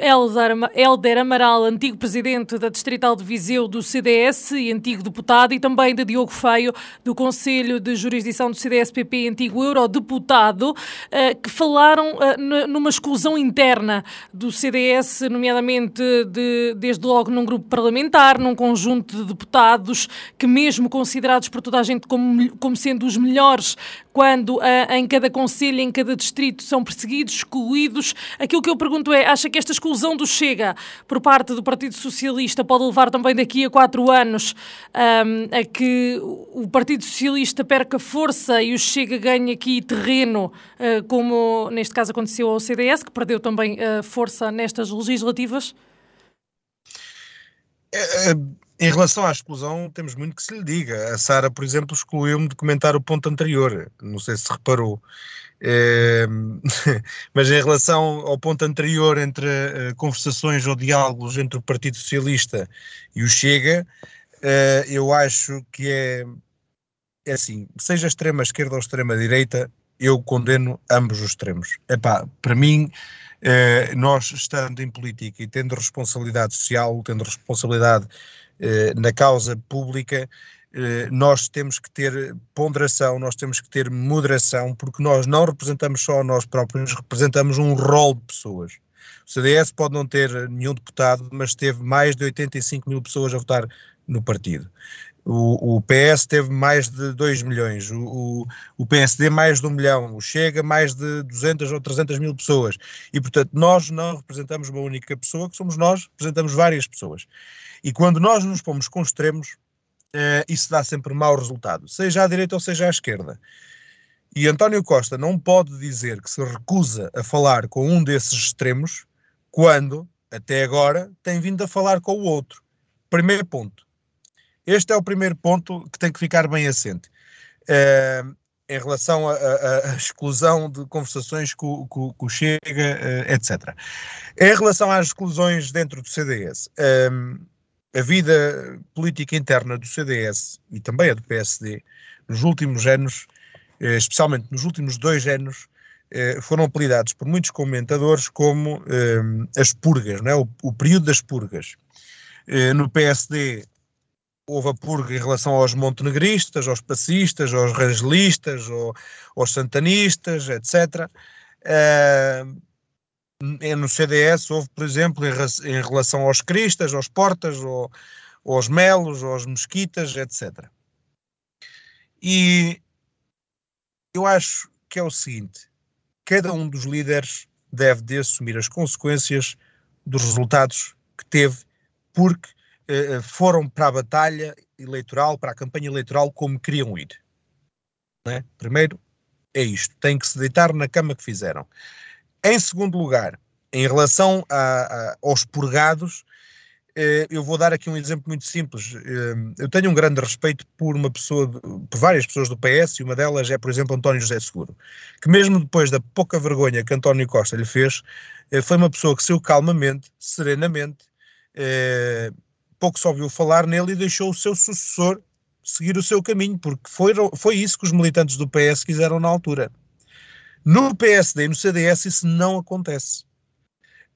Helder Amaral, antigo presidente da Distrital de Viseu do CDS e antigo deputado, e também de Diogo Feio, do Conselho de Jurisdição do CDS-PP, antigo eurodeputado, uh, que falaram uh, numa exclusão interna do CDS, nomeadamente de, desde logo num grupo parlamentar, num conjunto de deputados que, mesmo considerados por toda a gente como, como sendo os melhores quando uh, em cada conselho, em cada distrito são perseguidos, excluídos. Aquilo que eu pergunto é: acha que esta exclusão do Chega por parte do Partido Socialista pode levar também daqui a quatro anos um, a que o Partido Socialista perca força e o Chega ganhe aqui terreno, uh, como neste caso aconteceu ao CDS, que perdeu também uh, força nestas legislativas? É, é em relação à exclusão, temos muito que se lhe diga. A Sara, por exemplo, excluiu-me de comentar o ponto anterior. Não sei se reparou. É, mas em relação ao ponto anterior entre uh, conversações ou diálogos entre o Partido Socialista e o Chega, uh, eu acho que é, é assim, seja extrema esquerda ou extrema direita, eu condeno ambos os extremos. Epá, para mim, uh, nós estando em política e tendo responsabilidade social, tendo responsabilidade na causa pública, eh, nós temos que ter ponderação, nós temos que ter moderação, porque nós não representamos só nós próprios, representamos um rol de pessoas. O CDS pode não ter nenhum deputado, mas teve mais de 85 mil pessoas a votar no partido. O, o PS teve mais de 2 milhões, o, o, PSD mais de 1 milhão, o Chega mais de 200 ou 300 mil pessoas. E, portanto, nós não representamos uma única pessoa, que somos nós, representamos várias pessoas. E quando nós nos pomos com extremos, eh, isso dá sempre mau resultado, seja à direita ou seja à esquerda. E António Costa não pode dizer que se recusa a falar com um desses extremos quando, até agora, tem vindo a falar com o outro. Primeiro ponto. Este é o primeiro ponto que tem que ficar bem assente. Eh, em relação à exclusão de conversações com, o Chega, uh, etc. Em relação às exclusões dentro do CDS, um, a vida política interna do CDS e também a do PSD, nos últimos anos, eh, especialmente nos últimos dois anos, eh, foram apelidados por muitos comentadores como eh, as purgas, não é? o, o período das purgas. Eh, no PSD houve a purga em relação aos montenegristas, aos passistas, aos rangelistas, aos, aos santanistas, etc. no CDS houve, por exemplo, em, em relação aos cristas, aos portas, ou, aos melos, aos mesquitas, etc. E eu acho que é o seguinte: cada um dos líderes deve de assumir as consequências dos resultados que teve, porque foram para a batalha eleitoral, para a campanha eleitoral, como queriam ir. É? Primeiro, é isto: tem que se deitar na cama que fizeram. Em segundo lugar, em relação a, a, aos purgados, eh, eu vou dar aqui um exemplo muito simples. Eh, eu tenho um grande respeito por uma pessoa, por várias pessoas do PS, e uma delas é, por exemplo, António José Seguro, que mesmo depois da pouca vergonha que António Costa lhe fez, eh, foi uma pessoa que saiu calmamente, serenamente, pouco se ouviu falar nele e deixou o seu sucessor seguir o seu caminho, porque foi, foi isso que os militantes do PS quiseram na altura. No PSD e no CDS isso não acontece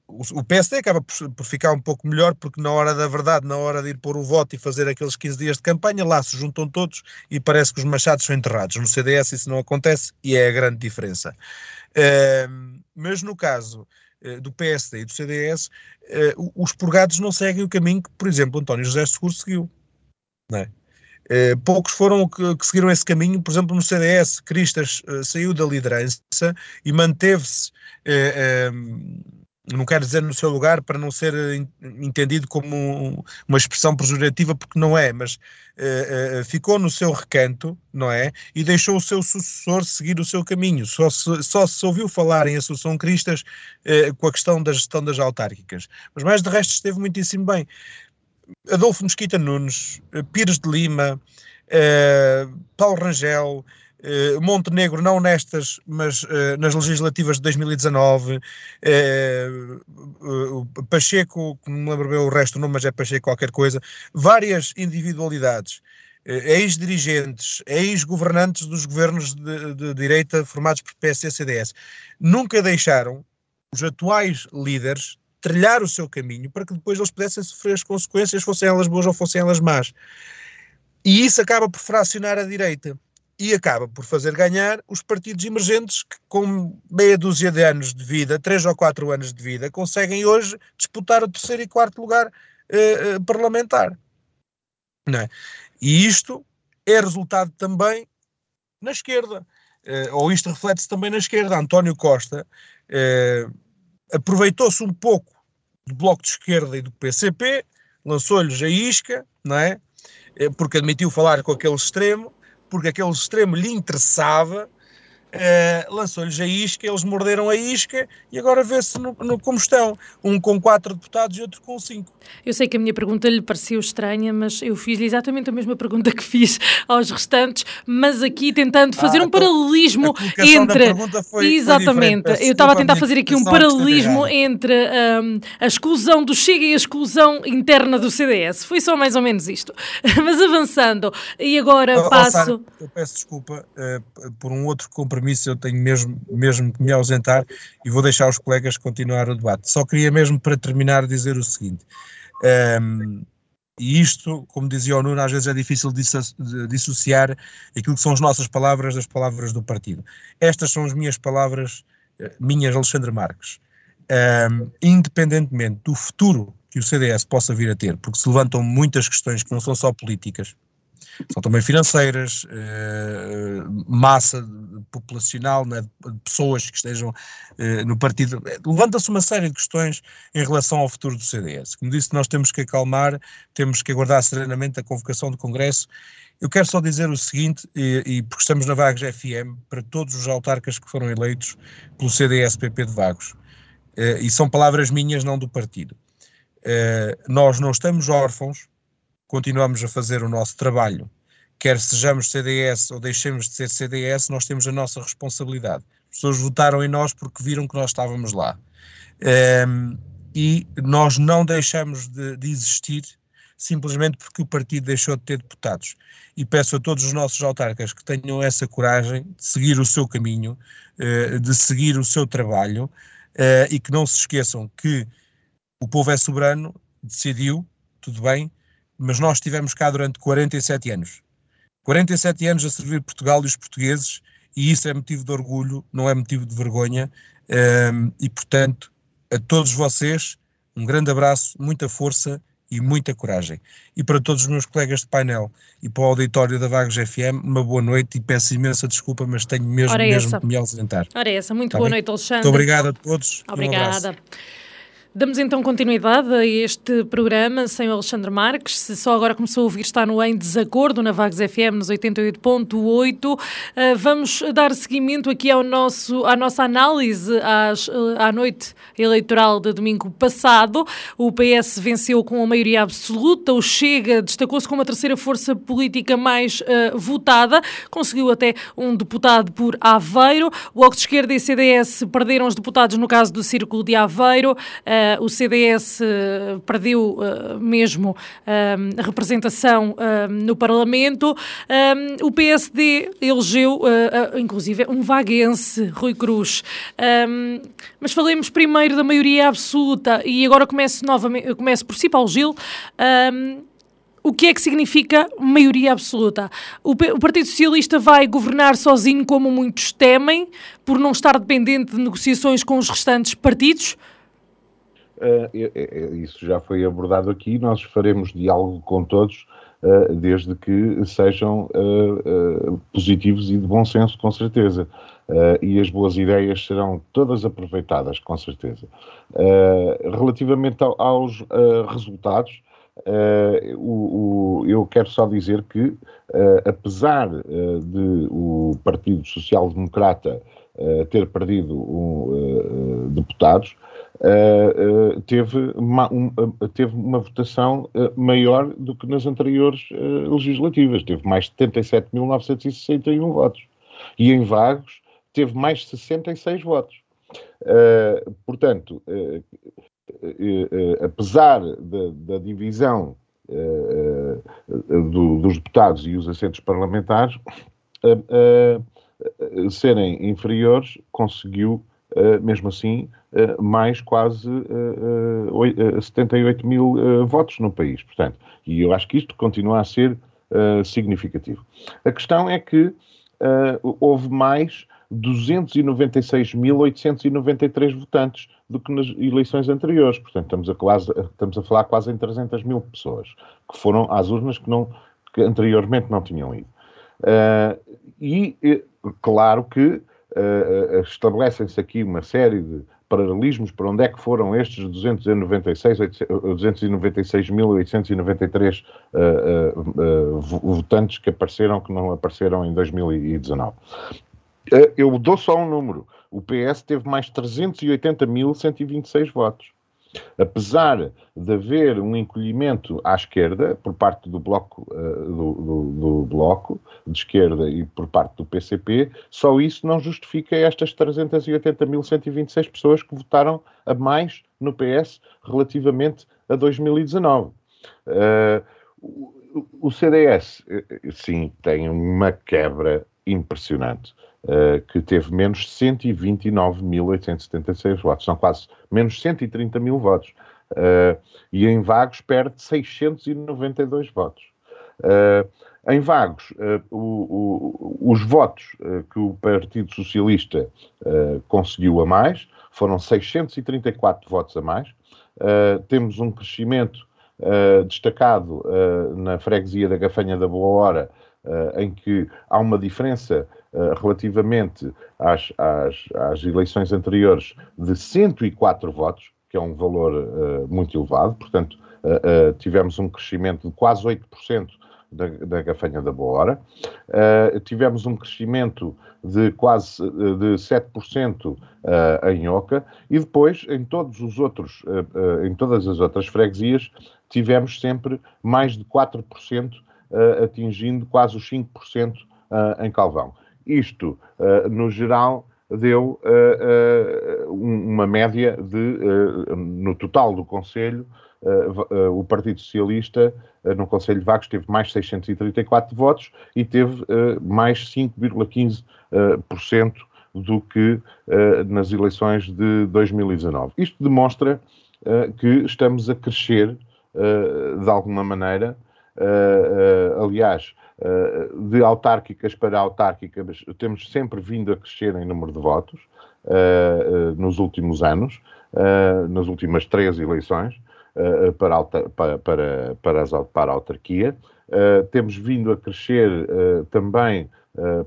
o PSD acaba por, por, ficar um pouco melhor, porque na hora da verdade, na hora de ir pôr o voto e fazer aqueles 15 dias de campanha, lá se juntam todos e parece que os machados são enterrados. No CDS isso não acontece e é a grande diferença. Uh, mas no caso do PSD e do CDS, uh, os purgados não seguem o caminho que, por exemplo, António José Seguro seguiu. É? Uh, poucos foram que, que, seguiram esse caminho, por exemplo, no CDS, Cristas saiu da liderança e manteve-se não quero dizer no seu lugar para não ser eh, entendido como uma expressão pejorativa, porque não é, mas uh, uh, ficou no seu recanto, não é? E deixou o seu sucessor seguir o seu caminho. Só se, só se ouviu falar em Assunção Cristas uh, com a questão da gestão das autárquicas. Mas mais de resto esteve muitíssimo bem. Adolfo Mesquita Nunes, Pires de Lima, Paulo Rangel, Uh, Montenegro, não nestas, mas uh, nas legislativas de 2019, uh, Pacheco, não me lembro bem o resto do nome, mas é Pacheco qualquer coisa, várias individualidades, ex-dirigentes, ex-governantes dos governos de, de, direita formados por PS e CDS, nunca deixaram os atuais líderes trilhar o seu caminho para que depois eles pudessem sofrer as consequências, fossem elas boas ou fossem elas más. E isso acaba por fracionar a direita e acaba por fazer ganhar os partidos emergentes que, com meia dúzia de anos de vida, três ou quatro anos de vida, conseguem hoje disputar o terceiro e quarto lugar eh, eh, parlamentar. Não é? E isto é resultado também na esquerda, eh, ou isto reflete-se também na esquerda. António Costa aproveitou-se um pouco do Bloco de Esquerda e do PCP, lançou-lhes a isca, não é? Porque admitiu falar com aquele extremo, porque aquele extremo lhe interessava, uh, lançou-lhes a isca, eles morderam a isca e agora vê-se no, no, como estão, um com quatro deputados e outro com cinco. Eu sei que a minha pergunta lhe pareceu estranha, mas eu fiz exatamente a mesma pergunta que fiz aos restantes, mas aqui tentando fazer ah, um paralelismo entre. Foi, exatamente, foi eu estava a tentar fazer aqui um paralelismo entre um, a exclusão do Chega e a exclusão interna do CDS. Foi só mais ou menos isto. mas avançando, e agora oh, passo. Oh, eu peço desculpa uh, por um outro compromisso, eu tenho mesmo, mesmo que me ausentar e vou deixar os colegas continuar o debate. Só queria mesmo para terminar dizer o seguinte. Um, e isto, como dizia o Nuno, às vezes é difícil dissociar aquilo que são as nossas palavras das palavras do partido. Estas são as minhas palavras, eh, minhas, Alexandre Marques. Um, independentemente do futuro que o CDS possa vir a ter, porque se levantam muitas questões que não são só políticas, são também financeiras, eh, massa populacional, né, pessoas que estejam eh, no partido. Levanta-se uma série de questões em relação ao futuro do CDS. Como disse, nós temos que acalmar, temos que aguardar serenamente a convocação do Congresso. Eu quero só dizer o seguinte, e, e porque estamos na Vagos FM, para todos os autarcas que foram eleitos pelo CDS-PP de Vagos, eh, e são palavras minhas, não do partido. nós não estamos órfãos continuamos a fazer o nosso trabalho, quer sejamos CDS ou deixemos de ser CDS, nós temos a nossa responsabilidade. As pessoas votaram em nós porque viram que nós estávamos lá. Um, e nós não deixamos de, de existir simplesmente porque o partido deixou de ter deputados. E peço a todos os nossos autarcas que tenham essa coragem de seguir o seu caminho, uh, de seguir o seu trabalho uh, e que não se esqueçam que o povo é soberano, decidiu, tudo bem, mas nós estivemos cá durante 47 anos. 47 anos a servir Portugal e os portugueses, e isso é motivo de orgulho, não é motivo de vergonha. E, portanto, a todos vocês, um grande abraço, muita força e muita coragem. E para todos os meus colegas de painel e para o auditório da Vagos FM, uma boa noite e peço imensa desculpa, mas tenho mesmo, mesmo que me ausentar. Ora, essa, muito Está boa bem? noite, Alexandre. Muito obrigado a todos. Obrigada. Um Damos então continuidade a este programa sem o Alexandre Marques. Se só agora começou a ouvir, está no Em Desacordo, na Vagos FM, nos 88.8. Ah, vamos dar seguimento aqui ao nosso, à nossa análise às, ah, à noite eleitoral de domingo passado. O PS venceu com a maioria absoluta, o Chega destacou-se como a terceira força política mais uh, votada, conseguiu até um deputado por Aveiro. O Bloco de Esquerda e CDS perderam os deputados no caso do Círculo de Aveiro. Uh, Uh, o CDS uh, perdeu uh, mesmo a representação no Parlamento. o PSD elegeu, inclusive, um vaguense, Rui Cruz. mas falemos primeiro da maioria absoluta e agora começo, novamente, começo por si, Paulo Gil. O que é que significa maioria absoluta? O, o, Partido Socialista vai governar sozinho, como muitos temem, por não estar dependente de negociações com os restantes partidos? Uh, isso já foi abordado aqui. Nós faremos diálogo com todos, uh, desde que sejam uh, positivos e de bom senso, com certeza. e as boas ideias serão todas aproveitadas, com certeza. relativamente ao, aos resultados, o, o, eu quero só dizer que, apesar de o Partido Social Democrata ter perdido um, deputados, Uh, uh, teve, uma, um, uh, teve uma votação maior do que nas anteriores legislativas. Teve mais de 77.961 votos. E em Vagos teve mais de 66 votos. portanto, apesar da, da divisão do, dos deputados e os assentos parlamentares serem inferiores, conseguiu mesmo assim, mais quase uh, 78 mil votos no país. Portanto, e eu acho que isto continua a ser significativo. A questão é que houve mais 296.893 votantes do que nas eleições anteriores. Portanto, estamos a, quase, estamos a falar quase em 300 mil pessoas que foram às urnas que, não, que anteriormente não tinham ido. e, claro que uh, estabelecem-se aqui uma série de paralelismos para onde é que foram estes 296.893 uh, uh, votantes que apareceram, que não apareceram em 2019. eu dou só um número. O PS teve mais 380.126 votos apesar de haver um encolhimento à esquerda por parte do bloco, uh, do, do, do, bloco de esquerda e por parte do PCP, só isso não justifica estas 380.126 pessoas que votaram a mais no PS relativamente a 2019. Uh, o CDS, eh, sim, tem uma quebra impressionante. Uh, que teve menos 129.876 votos, são quase menos 130 mil votos. Uh, e em Vagos perde 692 votos. Uh, em Vagos, o, o, os votos que o Partido Socialista conseguiu a mais foram 634 votos a mais. temos um crescimento destacado na freguesia da Gafanha da Boa Hora, em que há uma diferença eh, relativamente às, às, às, eleições anteriores de 104 votos, que é um valor uh, muito elevado, portanto, uh, tivemos um crescimento de quase 8% da, da gafanha da boa hora. tivemos um crescimento de quase de 7% em Oca e depois em todos os outros, em todas as outras freguesias, tivemos sempre mais de 4%, atingindo quase os 5% em Calvão. Isto, uh, no geral, deu uma média de, no total do Conselho, o Partido Socialista no Conselho de Vagos teve mais 634 votos e teve mais 5,15% do que nas eleições de 2019. Isto demonstra que estamos a crescer de alguma maneira. Aliás, eh, de autárquicas para autárquicas, temos sempre vindo a crescer em número de votos uh, uh, nos últimos anos, nas últimas três eleições para, para, para, para, as, para a autarquia. temos vindo a crescer também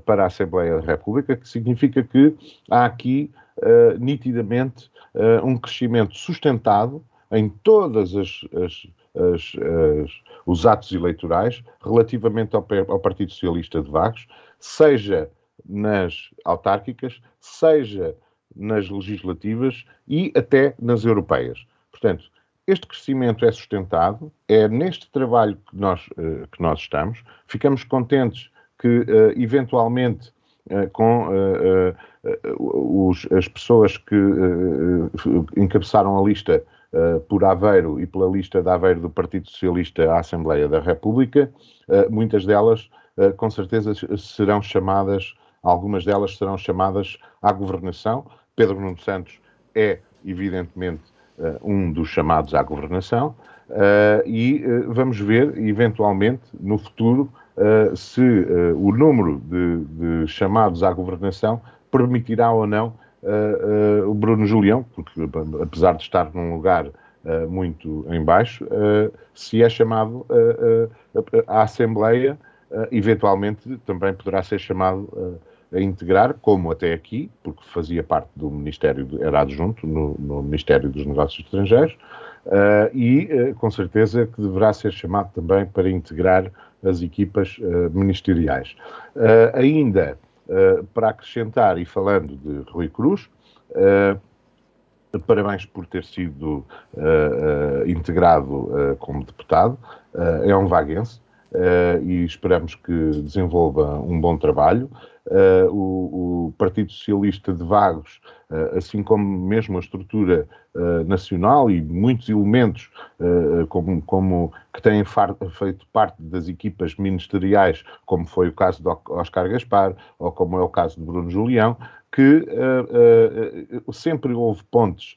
para a Assembleia da República, que significa que há aqui nitidamente um crescimento sustentado em todas as, as, as, os atos eleitorais relativamente ao, ao Partido Socialista de Vagos, seja nas autárquicas, seja nas legislativas e até nas europeias. Portanto, este crescimento é sustentado, é neste trabalho que nós, uh, que nós estamos. Ficamos contentes que, uh, eventualmente, uh, com os, as pessoas que encabeçaram a lista por Aveiro e pela lista de Aveiro do Partido Socialista à Assembleia da República, uh, muitas delas, uh, com certeza, serão chamadas, algumas delas serão chamadas à governação. Pedro Nuno Santos é, evidentemente, um dos chamados à governação. e vamos ver, eventualmente, no futuro, se o número de, de chamados à governação permitirá ou não uh, o Bruno Julião, porque apesar de estar num lugar uh, muito em baixo, se é chamado à Assembleia, eventualmente também poderá ser chamado a integrar, como até aqui, porque fazia parte do Ministério, era adjunto no, no Ministério dos Negócios Estrangeiros, Uh, e uh, com certeza que deverá ser chamado também para integrar as equipas uh, ministeriais. ainda eh, para acrescentar, e falando de Rui Cruz, uh, parabéns por ter sido uh, integrado como deputado, é um vaguense. E esperamos que desenvolva um bom trabalho. Uh, o, o, Partido Socialista de Vagos, uh, assim como mesmo a estrutura uh, nacional e muitos elementos como, como, que têm feito parte das equipas ministeriais, como foi o caso de Oscar Gaspar ou como é o caso de Bruno Julião, que sempre houve pontes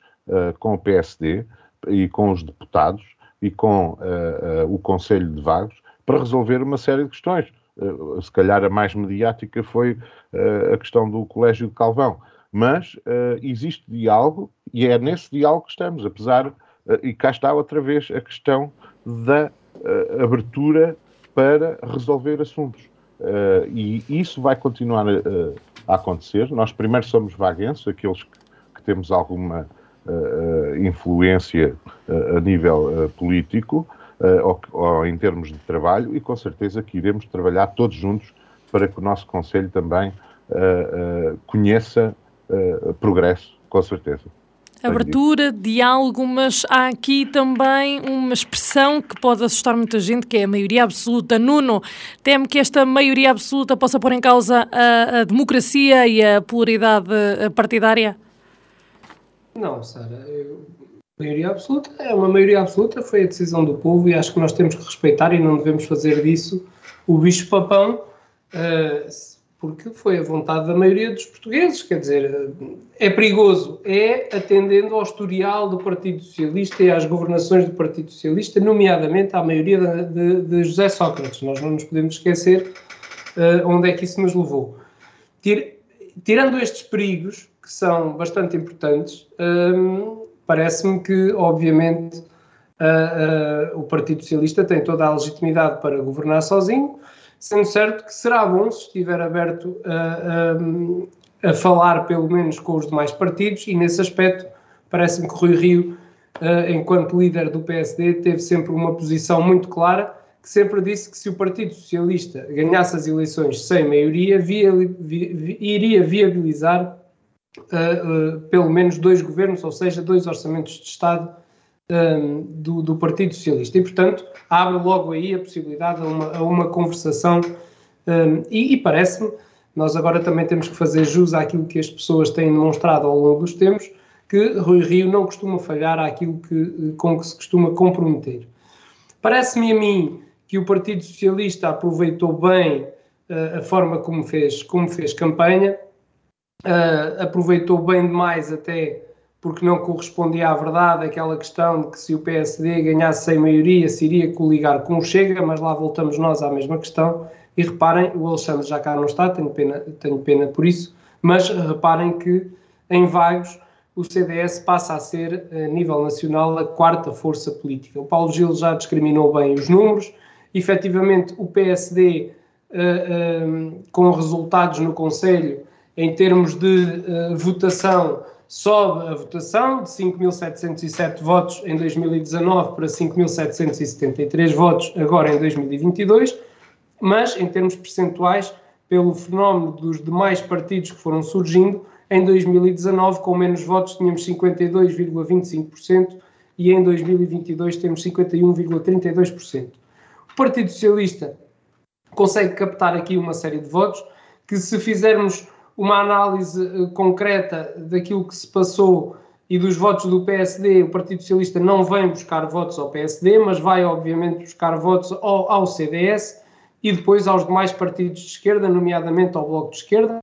com o PSD e com os deputados e com o Conselho de Vagos para resolver uma série de questões eh, se calhar a mais mediática foi eh, a questão do Colégio de Calvão. Mas eh, existe diálogo e é nesse diálogo que estamos, apesar, e cá está outra vez a questão da abertura para resolver assuntos. e isso vai continuar a acontecer. Nós primeiro somos vaguenses, aqueles que, que temos alguma influência a nível político, uh, ou, ou, em termos de trabalho, e com certeza que iremos trabalhar todos juntos para que o nosso Conselho também uh, uh, conheça progresso, com certeza. Abertura, diálogo, mas há aqui também uma expressão que pode assustar muita gente, que é a maioria absoluta. Nuno, teme que esta maioria absoluta possa pôr em causa a, a democracia e a pluralidade partidária? Não, Sara. Eu Maioria absoluta é uma maioria absoluta, foi a decisão do povo e acho que nós temos que respeitar e não devemos fazer disso o bicho-papão, uh, porque foi a vontade da maioria dos portugueses. Quer dizer, é perigoso, é atendendo ao historial do Partido Socialista e às governações do Partido Socialista, nomeadamente à maioria de, de, José Sócrates. Nós não nos podemos esquecer uh, onde é que isso nos levou. Tir, tirando estes perigos, que são bastante importantes. Eh, parece-me que, obviamente, uh, uh, o Partido Socialista tem toda a legitimidade para governar sozinho, sendo certo que será bom se estiver aberto a, a, falar, pelo menos, com os demais partidos, e nesse aspecto, parece-me que Rui Rio, uh, enquanto líder do PSD, teve sempre uma posição muito clara que sempre disse que se o Partido Socialista ganhasse as eleições sem maioria, via, vi, iria viabilizar uh, pelo menos dois governos, ou seja, dois orçamentos de Estado um, do, do, Partido Socialista. E, portanto, abre logo aí a possibilidade a uma, a uma conversação um, e, e parece-me Nós agora também temos que fazer jus àquilo que as pessoas têm demonstrado ao longo dos tempos, que Rui Rio não costuma falhar àquilo que, com que se costuma comprometer. Parece-me a mim que o Partido Socialista aproveitou bem uh, a forma como fez, como fez campanha, uh, aproveitou bem demais até porque não correspondia à verdade aquela questão de que se o PSD ganhasse sem maioria se iria coligar com o Chega, mas lá voltamos nós à mesma questão. E reparem, o Alexandre já cá não está, tenho pena, tenho pena por isso, mas reparem que em Vagos o CDS passa a ser, a nível nacional, a quarta força política. O Paulo Gil já discriminou bem os números. Efetivamente, o PSD, uh, uh, com resultados no Conselho, em termos de uh, votação, sobe a votação de 5.707 votos em 2019 para 5.773 votos agora em 2022, mas em termos percentuais, pelo fenómeno dos demais partidos que foram surgindo, em 2019 com menos votos tínhamos 52,25% e em 2022 temos 51,32%. O Partido Socialista consegue captar aqui uma série de votos que se fizermos uma análise uh, concreta daquilo que se passou e dos votos do PSD, o Partido Socialista não vem buscar votos ao PSD, mas vai, obviamente, buscar votos ao, ao CDS e depois aos demais partidos de esquerda, nomeadamente ao Bloco de Esquerda.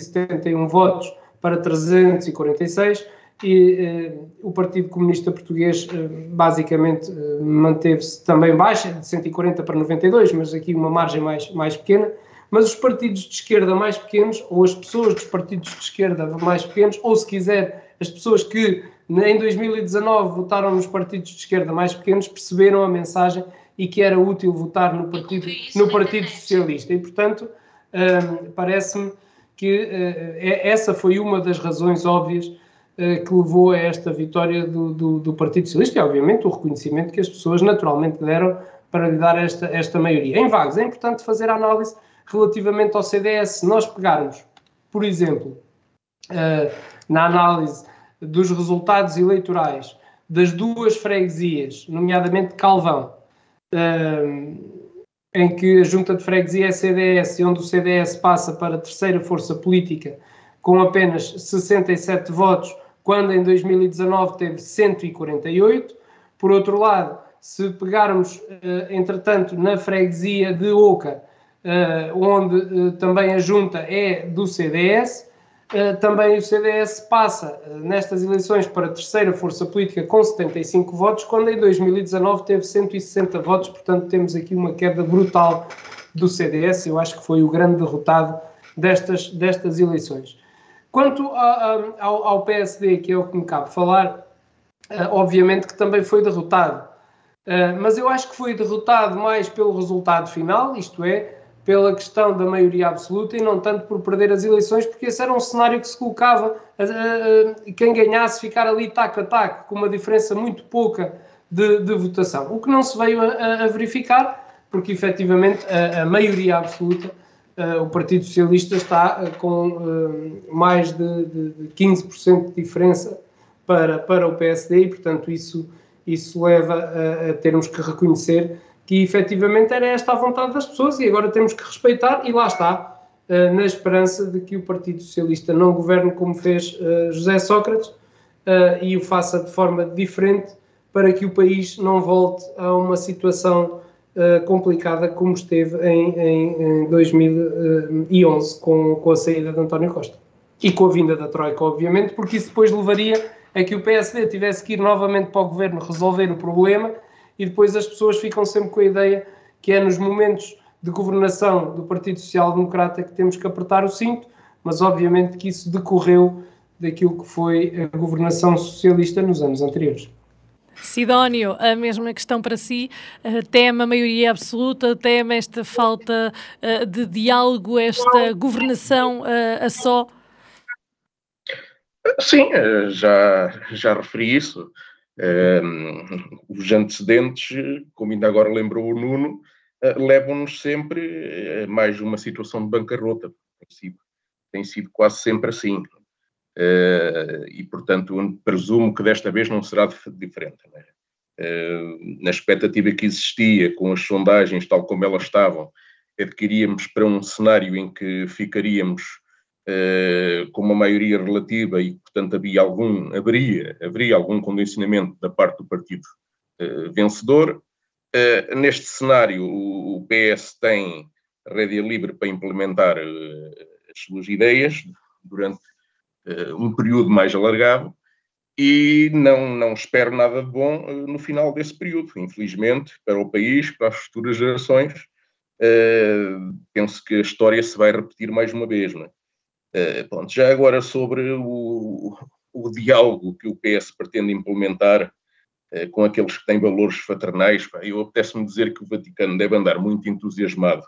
71 votos para 346 e eh, o Partido Comunista Português eh, basicamente eh, manteve-se também baixa, de 140 para 92, mas aqui uma margem mais, mais pequena mas os partidos de esquerda mais pequenos, ou as pessoas dos partidos de esquerda mais pequenos, ou se quiser, as pessoas que em 2019 votaram nos partidos de esquerda mais pequenos, perceberam a mensagem e que era útil votar no Partido, no partido Socialista. E, portanto, hum, parece-me que uh, essa foi uma das razões óbvias uh, que levou a esta vitória do, do, do, Partido Socialista e, obviamente, o reconhecimento que as pessoas naturalmente deram para lhe dar esta, esta maioria. Em Vagos, é importante fazer a análise relativamente ao CDS. Se nós pegarmos, por exemplo, uh, na análise dos resultados eleitorais das duas freguesias, nomeadamente Calvão, uh, em que a junta de freguesia é CDS e onde o CDS passa para a terceira força política com apenas 67 votos, quando em 2019 teve 148. Por outro lado, se pegarmos, uh, entretanto, na freguesia de Oca, onde uh, também a junta é do CDS. Uh, também o CDS passa nestas eleições para a terceira força política com 75 votos, quando em 2019 teve 160 votos, portanto temos aqui uma queda brutal do CDS, eu acho que foi o grande derrotado destas, destas eleições. Quanto a, a, ao, ao, PSD, que é o que me cabe falar, obviamente que também foi derrotado, mas eu acho que foi derrotado mais pelo resultado final, isto é, pela questão da maioria absoluta e não tanto por perder as eleições, porque esse era um cenário que se colocava e quem ganhasse ficar ali taco a taco, com uma diferença muito pouca de, de votação. O que não se veio a, a verificar, porque efetivamente a, a maioria absoluta, uh, o Partido Socialista está com mais de, de, de 15% de diferença para, para o PSD e, portanto, isso, isso leva a, a termos que reconhecer que efetivamente era esta a vontade das pessoas e agora temos que respeitar, e lá está, uh, na esperança de que o Partido Socialista não governe como fez uh, José Sócrates uh, e o faça de forma diferente para que o país não volte a uma situação complicada como esteve em, em, em 2011 com, com a saída de António Costa. E com a vinda da Troika, obviamente, porque isso depois levaria a que o PSD tivesse que ir novamente para o governo resolver o problema e depois as pessoas ficam sempre com a ideia que é nos momentos de governação do Partido Social Democrata que temos que apertar o cinto, mas obviamente que isso decorreu daquilo que foi a governação socialista nos anos anteriores. Sidónio, a mesma questão para si. Tema a maioria absoluta, tema esta falta eh, de diálogo, esta governação eh, a só? Sim, eh, já, já referi isso. Os antecedentes, como ainda agora lembrou o Nuno, uh, levam-nos sempre a mais uma situação de bancarrota. Tem sido, tem sido quase sempre assim. Uh, e, portanto, presumo que desta vez não será diferente. Uh, na expectativa que existia, com as sondagens tal como elas estavam, adquiríamos para um cenário em que ficaríamos com uma maioria relativa e, portanto, havia algum, haveria, haveria algum condicionamento da parte do partido uh, vencedor. Uh, neste cenário, o, PS tem rédea livre para implementar as suas ideias durante um período mais alargado e não, não espero nada de bom no final desse período, infelizmente, para o país, para as futuras gerações. Penso que a história se vai repetir mais uma vez. Não é? Uh, pronto, já agora sobre o, o diálogo que o PS pretende implementar uh, com aqueles que têm valores fraternais, eu apetece-me dizer que o Vaticano deve andar muito entusiasmado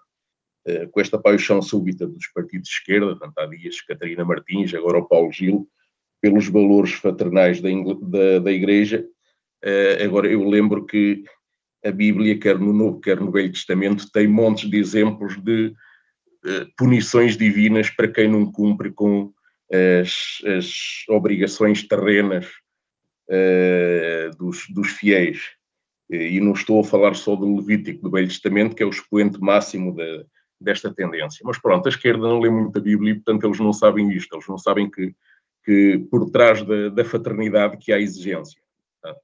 uh, com esta paixão súbita dos partidos de esquerda, tanto há dias Catarina Martins, agora o Paulo Gil, pelos valores fraternais da, da, da Igreja. agora, eu lembro que a Bíblia, quer no Novo, quer no Velho Testamento, tem montes de exemplos de eh, punições divinas para quem não cumpre com as, as obrigações terrenas uh, dos, dos, fiéis. E não estou a falar só do Levítico, do Velho Testamento, que é o expoente máximo de, desta tendência. Mas pronto, a esquerda não lê muito a Bíblia e, portanto, eles não sabem isto, eles não sabem que, que por trás da, da fraternidade que há exigência. Tá?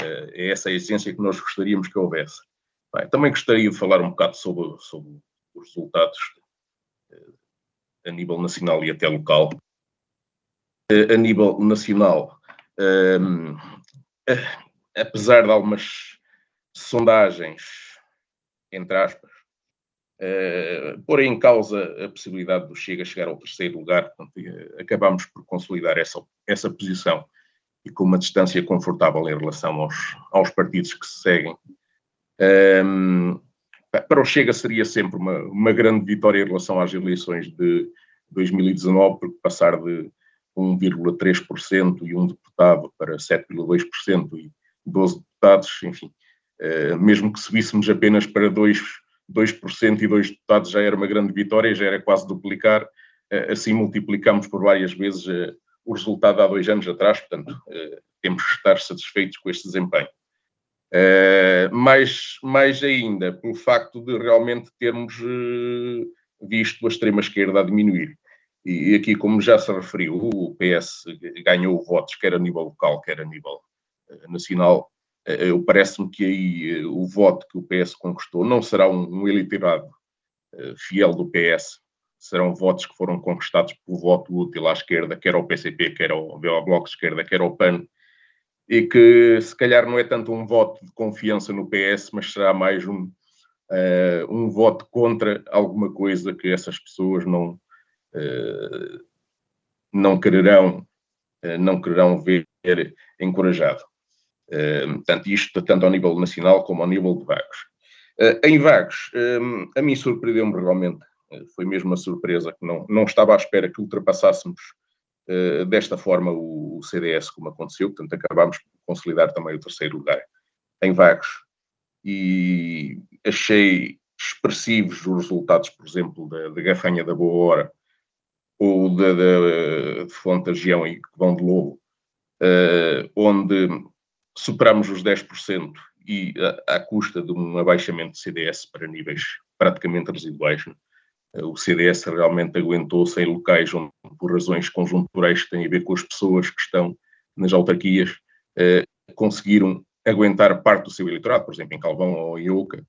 É essa a essência que nós gostaríamos que houvesse. Bem, também gostaria de falar um bocado sobre, sobre os resultados a nível nacional e até local. A nível nacional, um, apesar de algumas sondagens, entre aspas, uh, em causa a possibilidade do Chega chegar ao terceiro lugar, portanto, acabamos por consolidar essa, essa posição e com uma distância confortável em relação aos, aos partidos que se seguem. Um, para o Chega seria sempre uma, uma grande vitória em relação às eleições de 2019, porque passar de 1,3% e um deputado para 7,2% e 12 deputados, enfim, uh, mesmo que subíssemos apenas para 2%, 2% e 2 deputados já era uma grande vitória, já era quase duplicar, uh, assim multiplicamos por várias vezes uh, o resultado há dois anos atrás, portanto, temos que estar satisfeitos com este desempenho. Uh, mais, mais ainda pelo facto de realmente termos uh, visto a extrema-esquerda a diminuir. E, e, aqui, como já se referiu, o PS ganhou votos, quer a nível local, quer a nível uh, nacional. eu Parece-me que aí o voto que o PS conquistou não será um, um fiel do PS, serão votos que foram conquistados por voto útil à esquerda, quer ao PCP, quer ao, ao Bloco de Esquerda, quer ao PAN, e que se calhar não é tanto um voto de confiança no PS, mas será mais um, uh, um voto contra alguma coisa que essas pessoas não, uh, não quererão uh, não quererão ver encorajado. portanto, isto tanto ao nível nacional como ao nível de Vagos. em Vagos, a mim surpreendeu-me realmente, foi mesmo uma surpresa que não, não estava à espera que ultrapassássemos desta forma o, CDS, como aconteceu, portanto, acabámos por consolidar também o terceiro lugar em Vagos. E achei expressivos os resultados, por exemplo, da, da Gafanha da Boa Hora ou da, da, de Fonte da Gião e Vão de Lobo, uh, onde superamos os 10% e à custa de um abaixamento de CDS para níveis praticamente residuais. Né? O CDS realmente aguentou-se em locais onde, por razões conjunturais que têm a ver com as pessoas que estão nas autarquias, eh, conseguiram aguentar parte do seu eleitorado, por exemplo, em Calvão ou em Oca,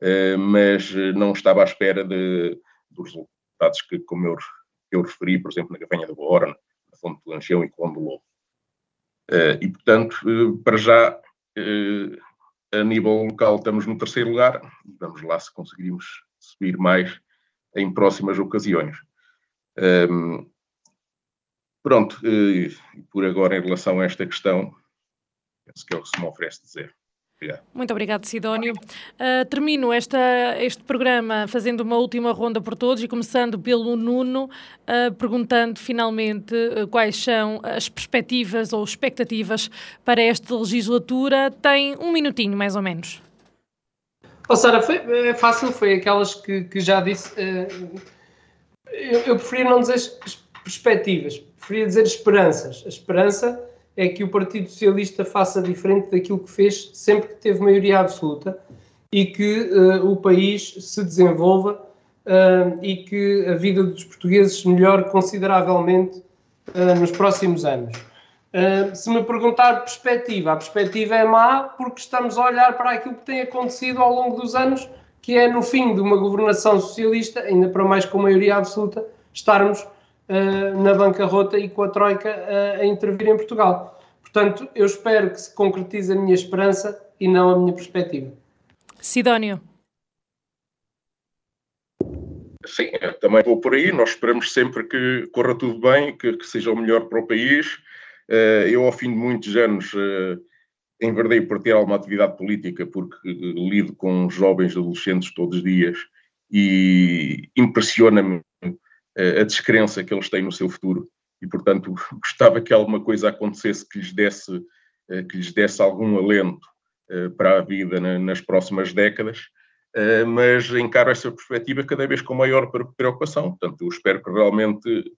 eh, mas não estava à espera de, dos resultados que, como eu, eu referi, por exemplo, na Gafanha da Boa na Fonte de Lanchão e Colombo do Lobo. Eh, e, portanto, eh, para já, eh, a nível local, estamos no terceiro lugar, vamos lá se conseguirmos subir mais em próximas ocasiões. Um, pronto, e por agora, em relação a esta questão, penso que é o que se me oferece dizer. Obrigado. Muito obrigado, Sidónio. Uh, termino esta, este programa fazendo uma última ronda por todos e começando pelo Nuno, uh, perguntando finalmente uh, quais são as perspectivas ou expectativas para esta legislatura. Tem um minutinho, mais ou menos. Oh, Sara, foi é fácil, foi aquelas que, que já disse. Uh, eu, eu preferia não dizer perspectivas, preferia dizer esperanças. A esperança é que o Partido Socialista faça diferente daquilo que fez sempre que teve maioria absoluta e que uh, o país se desenvolva uh, e que a vida dos portugueses melhore consideravelmente nos próximos anos. Se me perguntar perspectiva, a perspectiva é má porque estamos a olhar para aquilo que tem acontecido ao longo dos anos, que é no fim de uma governação socialista, ainda para mais com maioria absoluta, estarmos na bancarrota e com a Troika a intervir em Portugal. Portanto, eu espero que se concretize a minha esperança e não a minha perspectiva. Sidónio. Sim, também vou por aí. Nós esperamos sempre que corra tudo bem, que, que seja o melhor para o país. Eh, eu, ao fim de muitos anos, eh, enverdei por ter alguma atividade política, porque eh, lido com jovens adolescentes todos os dias e impressiona-me a descrença que eles têm no seu futuro. E, portanto, gostava que alguma coisa acontecece que lhes desse, que lhes desse algum alento para a vida nas próximas décadas, mas encaro essa perspectiva cada vez com maior preocupação. Portanto, eu espero que realmente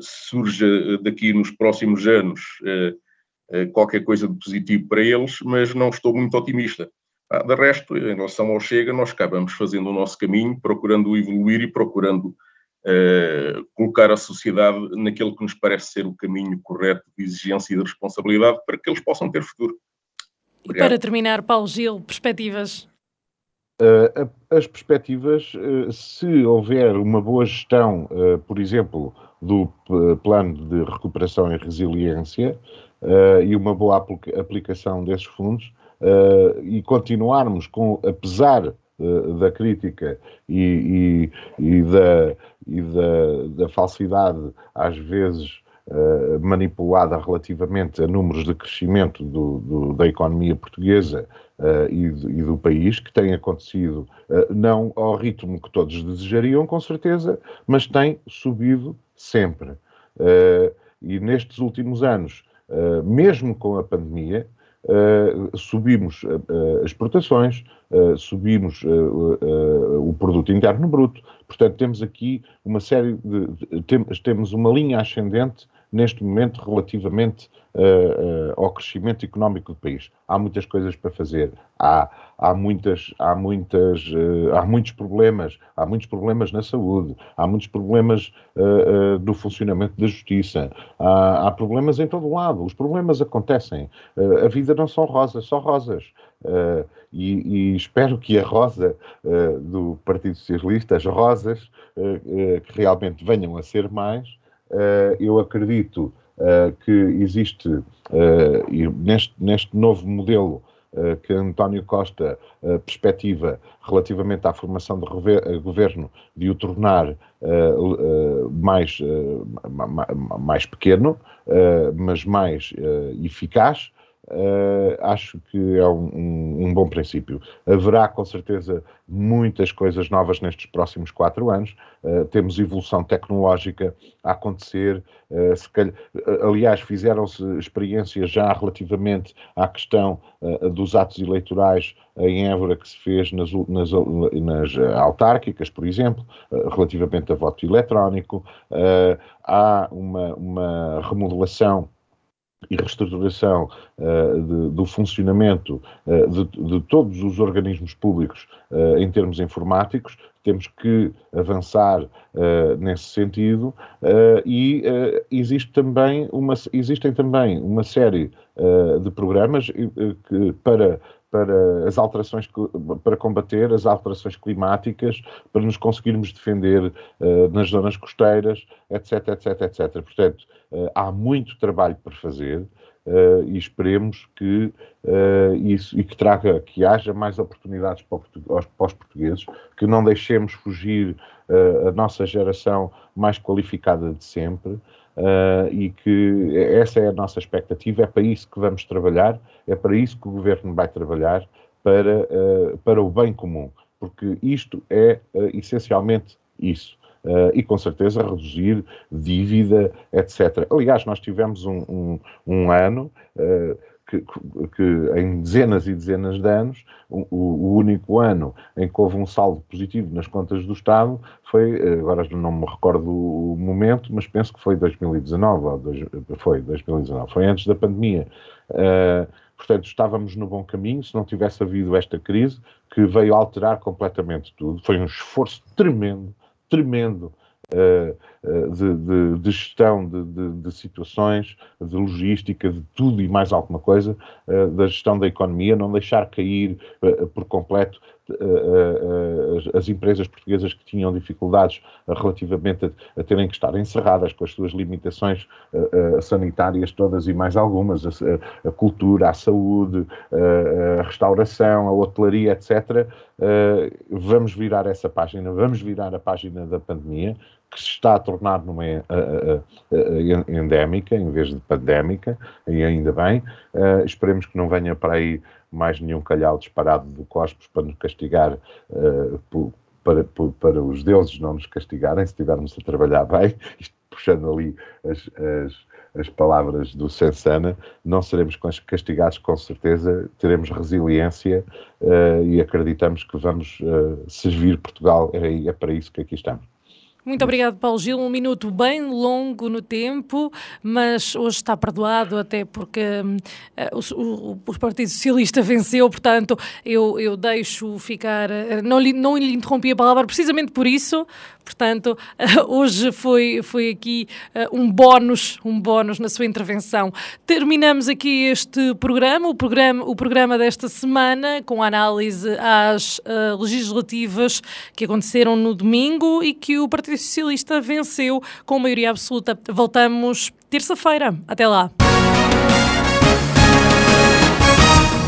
surja daqui nos próximos anos qualquer coisa de positivo para eles, mas não estou muito otimista. Ah, de resto, em relação ao Chega, nós acabamos fazendo o nosso caminho, procurando evoluir e procurando uh, colocar a sociedade naquele que nos parece ser o caminho correto de exigência e de responsabilidade para que eles possam ter futuro. E para terminar, Paulo Gil, perspectivas? Uh, as perspectivas, uh, se houver uma boa gestão, uh, por exemplo, do plano de recuperação e resiliência e uma boa aplicação desses fundos, e continuarmos com, apesar da crítica e, e, e, da, e da, da falsidade, às vezes uh, manipulada relativamente a números de crescimento do, do, da economia portuguesa uh, e, do, e, do, país, que tem acontecido uh, não ao ritmo que todos desejariam, com certeza, mas tem subido sempre. e nestes últimos anos, mesmo com a pandemia, Uh, subimos uh, uh, exportações, subimos o produto interno bruto. Portanto, temos aqui uma série de, de temos uma linha ascendente neste momento relativamente uh, uh, ao crescimento económico do país. Há muitas coisas para fazer, há, há, muitas, há, muitas, uh, há muitos problemas, há muitos problemas na saúde, há muitos problemas do funcionamento da justiça, há, há, problemas em todo lado. Os problemas acontecem. a vida não são rosas, só rosas. E, e, espero que a rosa do Partido Socialista, as rosas, que realmente venham a ser mais, eu acredito eh, que existe, eh, neste, neste novo modelo que António Costa perspectiva relativamente à formação do governo de o tornar mais, mais pequeno, mas mais eficaz, Uh, acho que é um, um, um, bom princípio. Haverá com certeza muitas coisas novas nestes próximos quatro anos. Uh, temos evolução tecnológica a acontecer. Uh, calhar, aliás, fizeram-se experiências já relativamente à questão dos atos eleitorais em Évora que se fez nas, nas, nas autárquicas, por exemplo, relativamente a voto eletrónico. há uma, uma remodelação e reestruturação uh, de, do funcionamento uh, de, de, todos os organismos públicos uh, em termos informáticos, temos que avançar nesse sentido e existe também uma, existem também uma série de programas que, para para as alterações para combater as alterações climáticas, para nos conseguirmos defender uh, nas zonas costeiras, etc, etc, etc. Portanto, uh, há muito trabalho por fazer uh, e esperemos que isso e que traga que haja mais oportunidades para, os portugueses, que não deixemos fugir a nossa geração mais qualificada de sempre. Uh, e que essa é a nossa expectativa, é para isso que vamos trabalhar, é para isso que o governo vai trabalhar, para, uh, para o bem comum, porque isto é uh, essencialmente isso. e com certeza reduzir dívida, etc. Aliás, nós tivemos um, um, um ano que, que, em dezenas e dezenas de anos, o, o, único ano em que houve um saldo positivo nas contas do Estado foi, agora não me recordo o momento, mas penso que foi 2019, ou dois, foi 2019, foi antes da pandemia. Uh, Portanto, estávamos no bom caminho se não tivesse havido esta crise que veio alterar completamente tudo. Foi um esforço tremendo, tremendo de, de, de, gestão de, de, situações, de logística, de tudo e mais alguma coisa, uh, da gestão da economia, não deixar cair por completo as empresas portuguesas que tinham dificuldades relativamente a, terem que estar encerradas com as suas limitações sanitárias todas e mais algumas, a cultura, a saúde, a, restauração, a hotelaria, etc. vamos virar essa página, vamos virar a página da pandemia, que se está a tornar numa endémica em vez de pandémica, e ainda bem. esperemos que não venha para aí mais nenhum calhau disparado do Cospos para nos castigar, uh, por, para, para os deuses não nos castigarem se estivermos a trabalhar bem, puxando ali as, as, as palavras do Sensana, não seremos castigados com certeza, teremos resiliência uh, e acreditamos que vamos uh, servir Portugal, é, é para isso que aqui estamos. Muito obrigado, Paulo Gil. Um minuto bem longo no tempo, mas hoje está perdoado, até porque uh, o, o, o, Partido Socialista venceu, portanto, eu, eu deixo ficar. Uh, não, lhe, não lhe interrompi a palavra precisamente por isso, portanto, uh, hoje foi, foi aqui um bónus, um bónus na sua intervenção. Terminamos aqui este programa, o programa, o programa desta semana, com análise às legislativas que aconteceram no domingo e que o Partido Socialista venceu com maioria absoluta. Voltamos terça-feira. Até lá.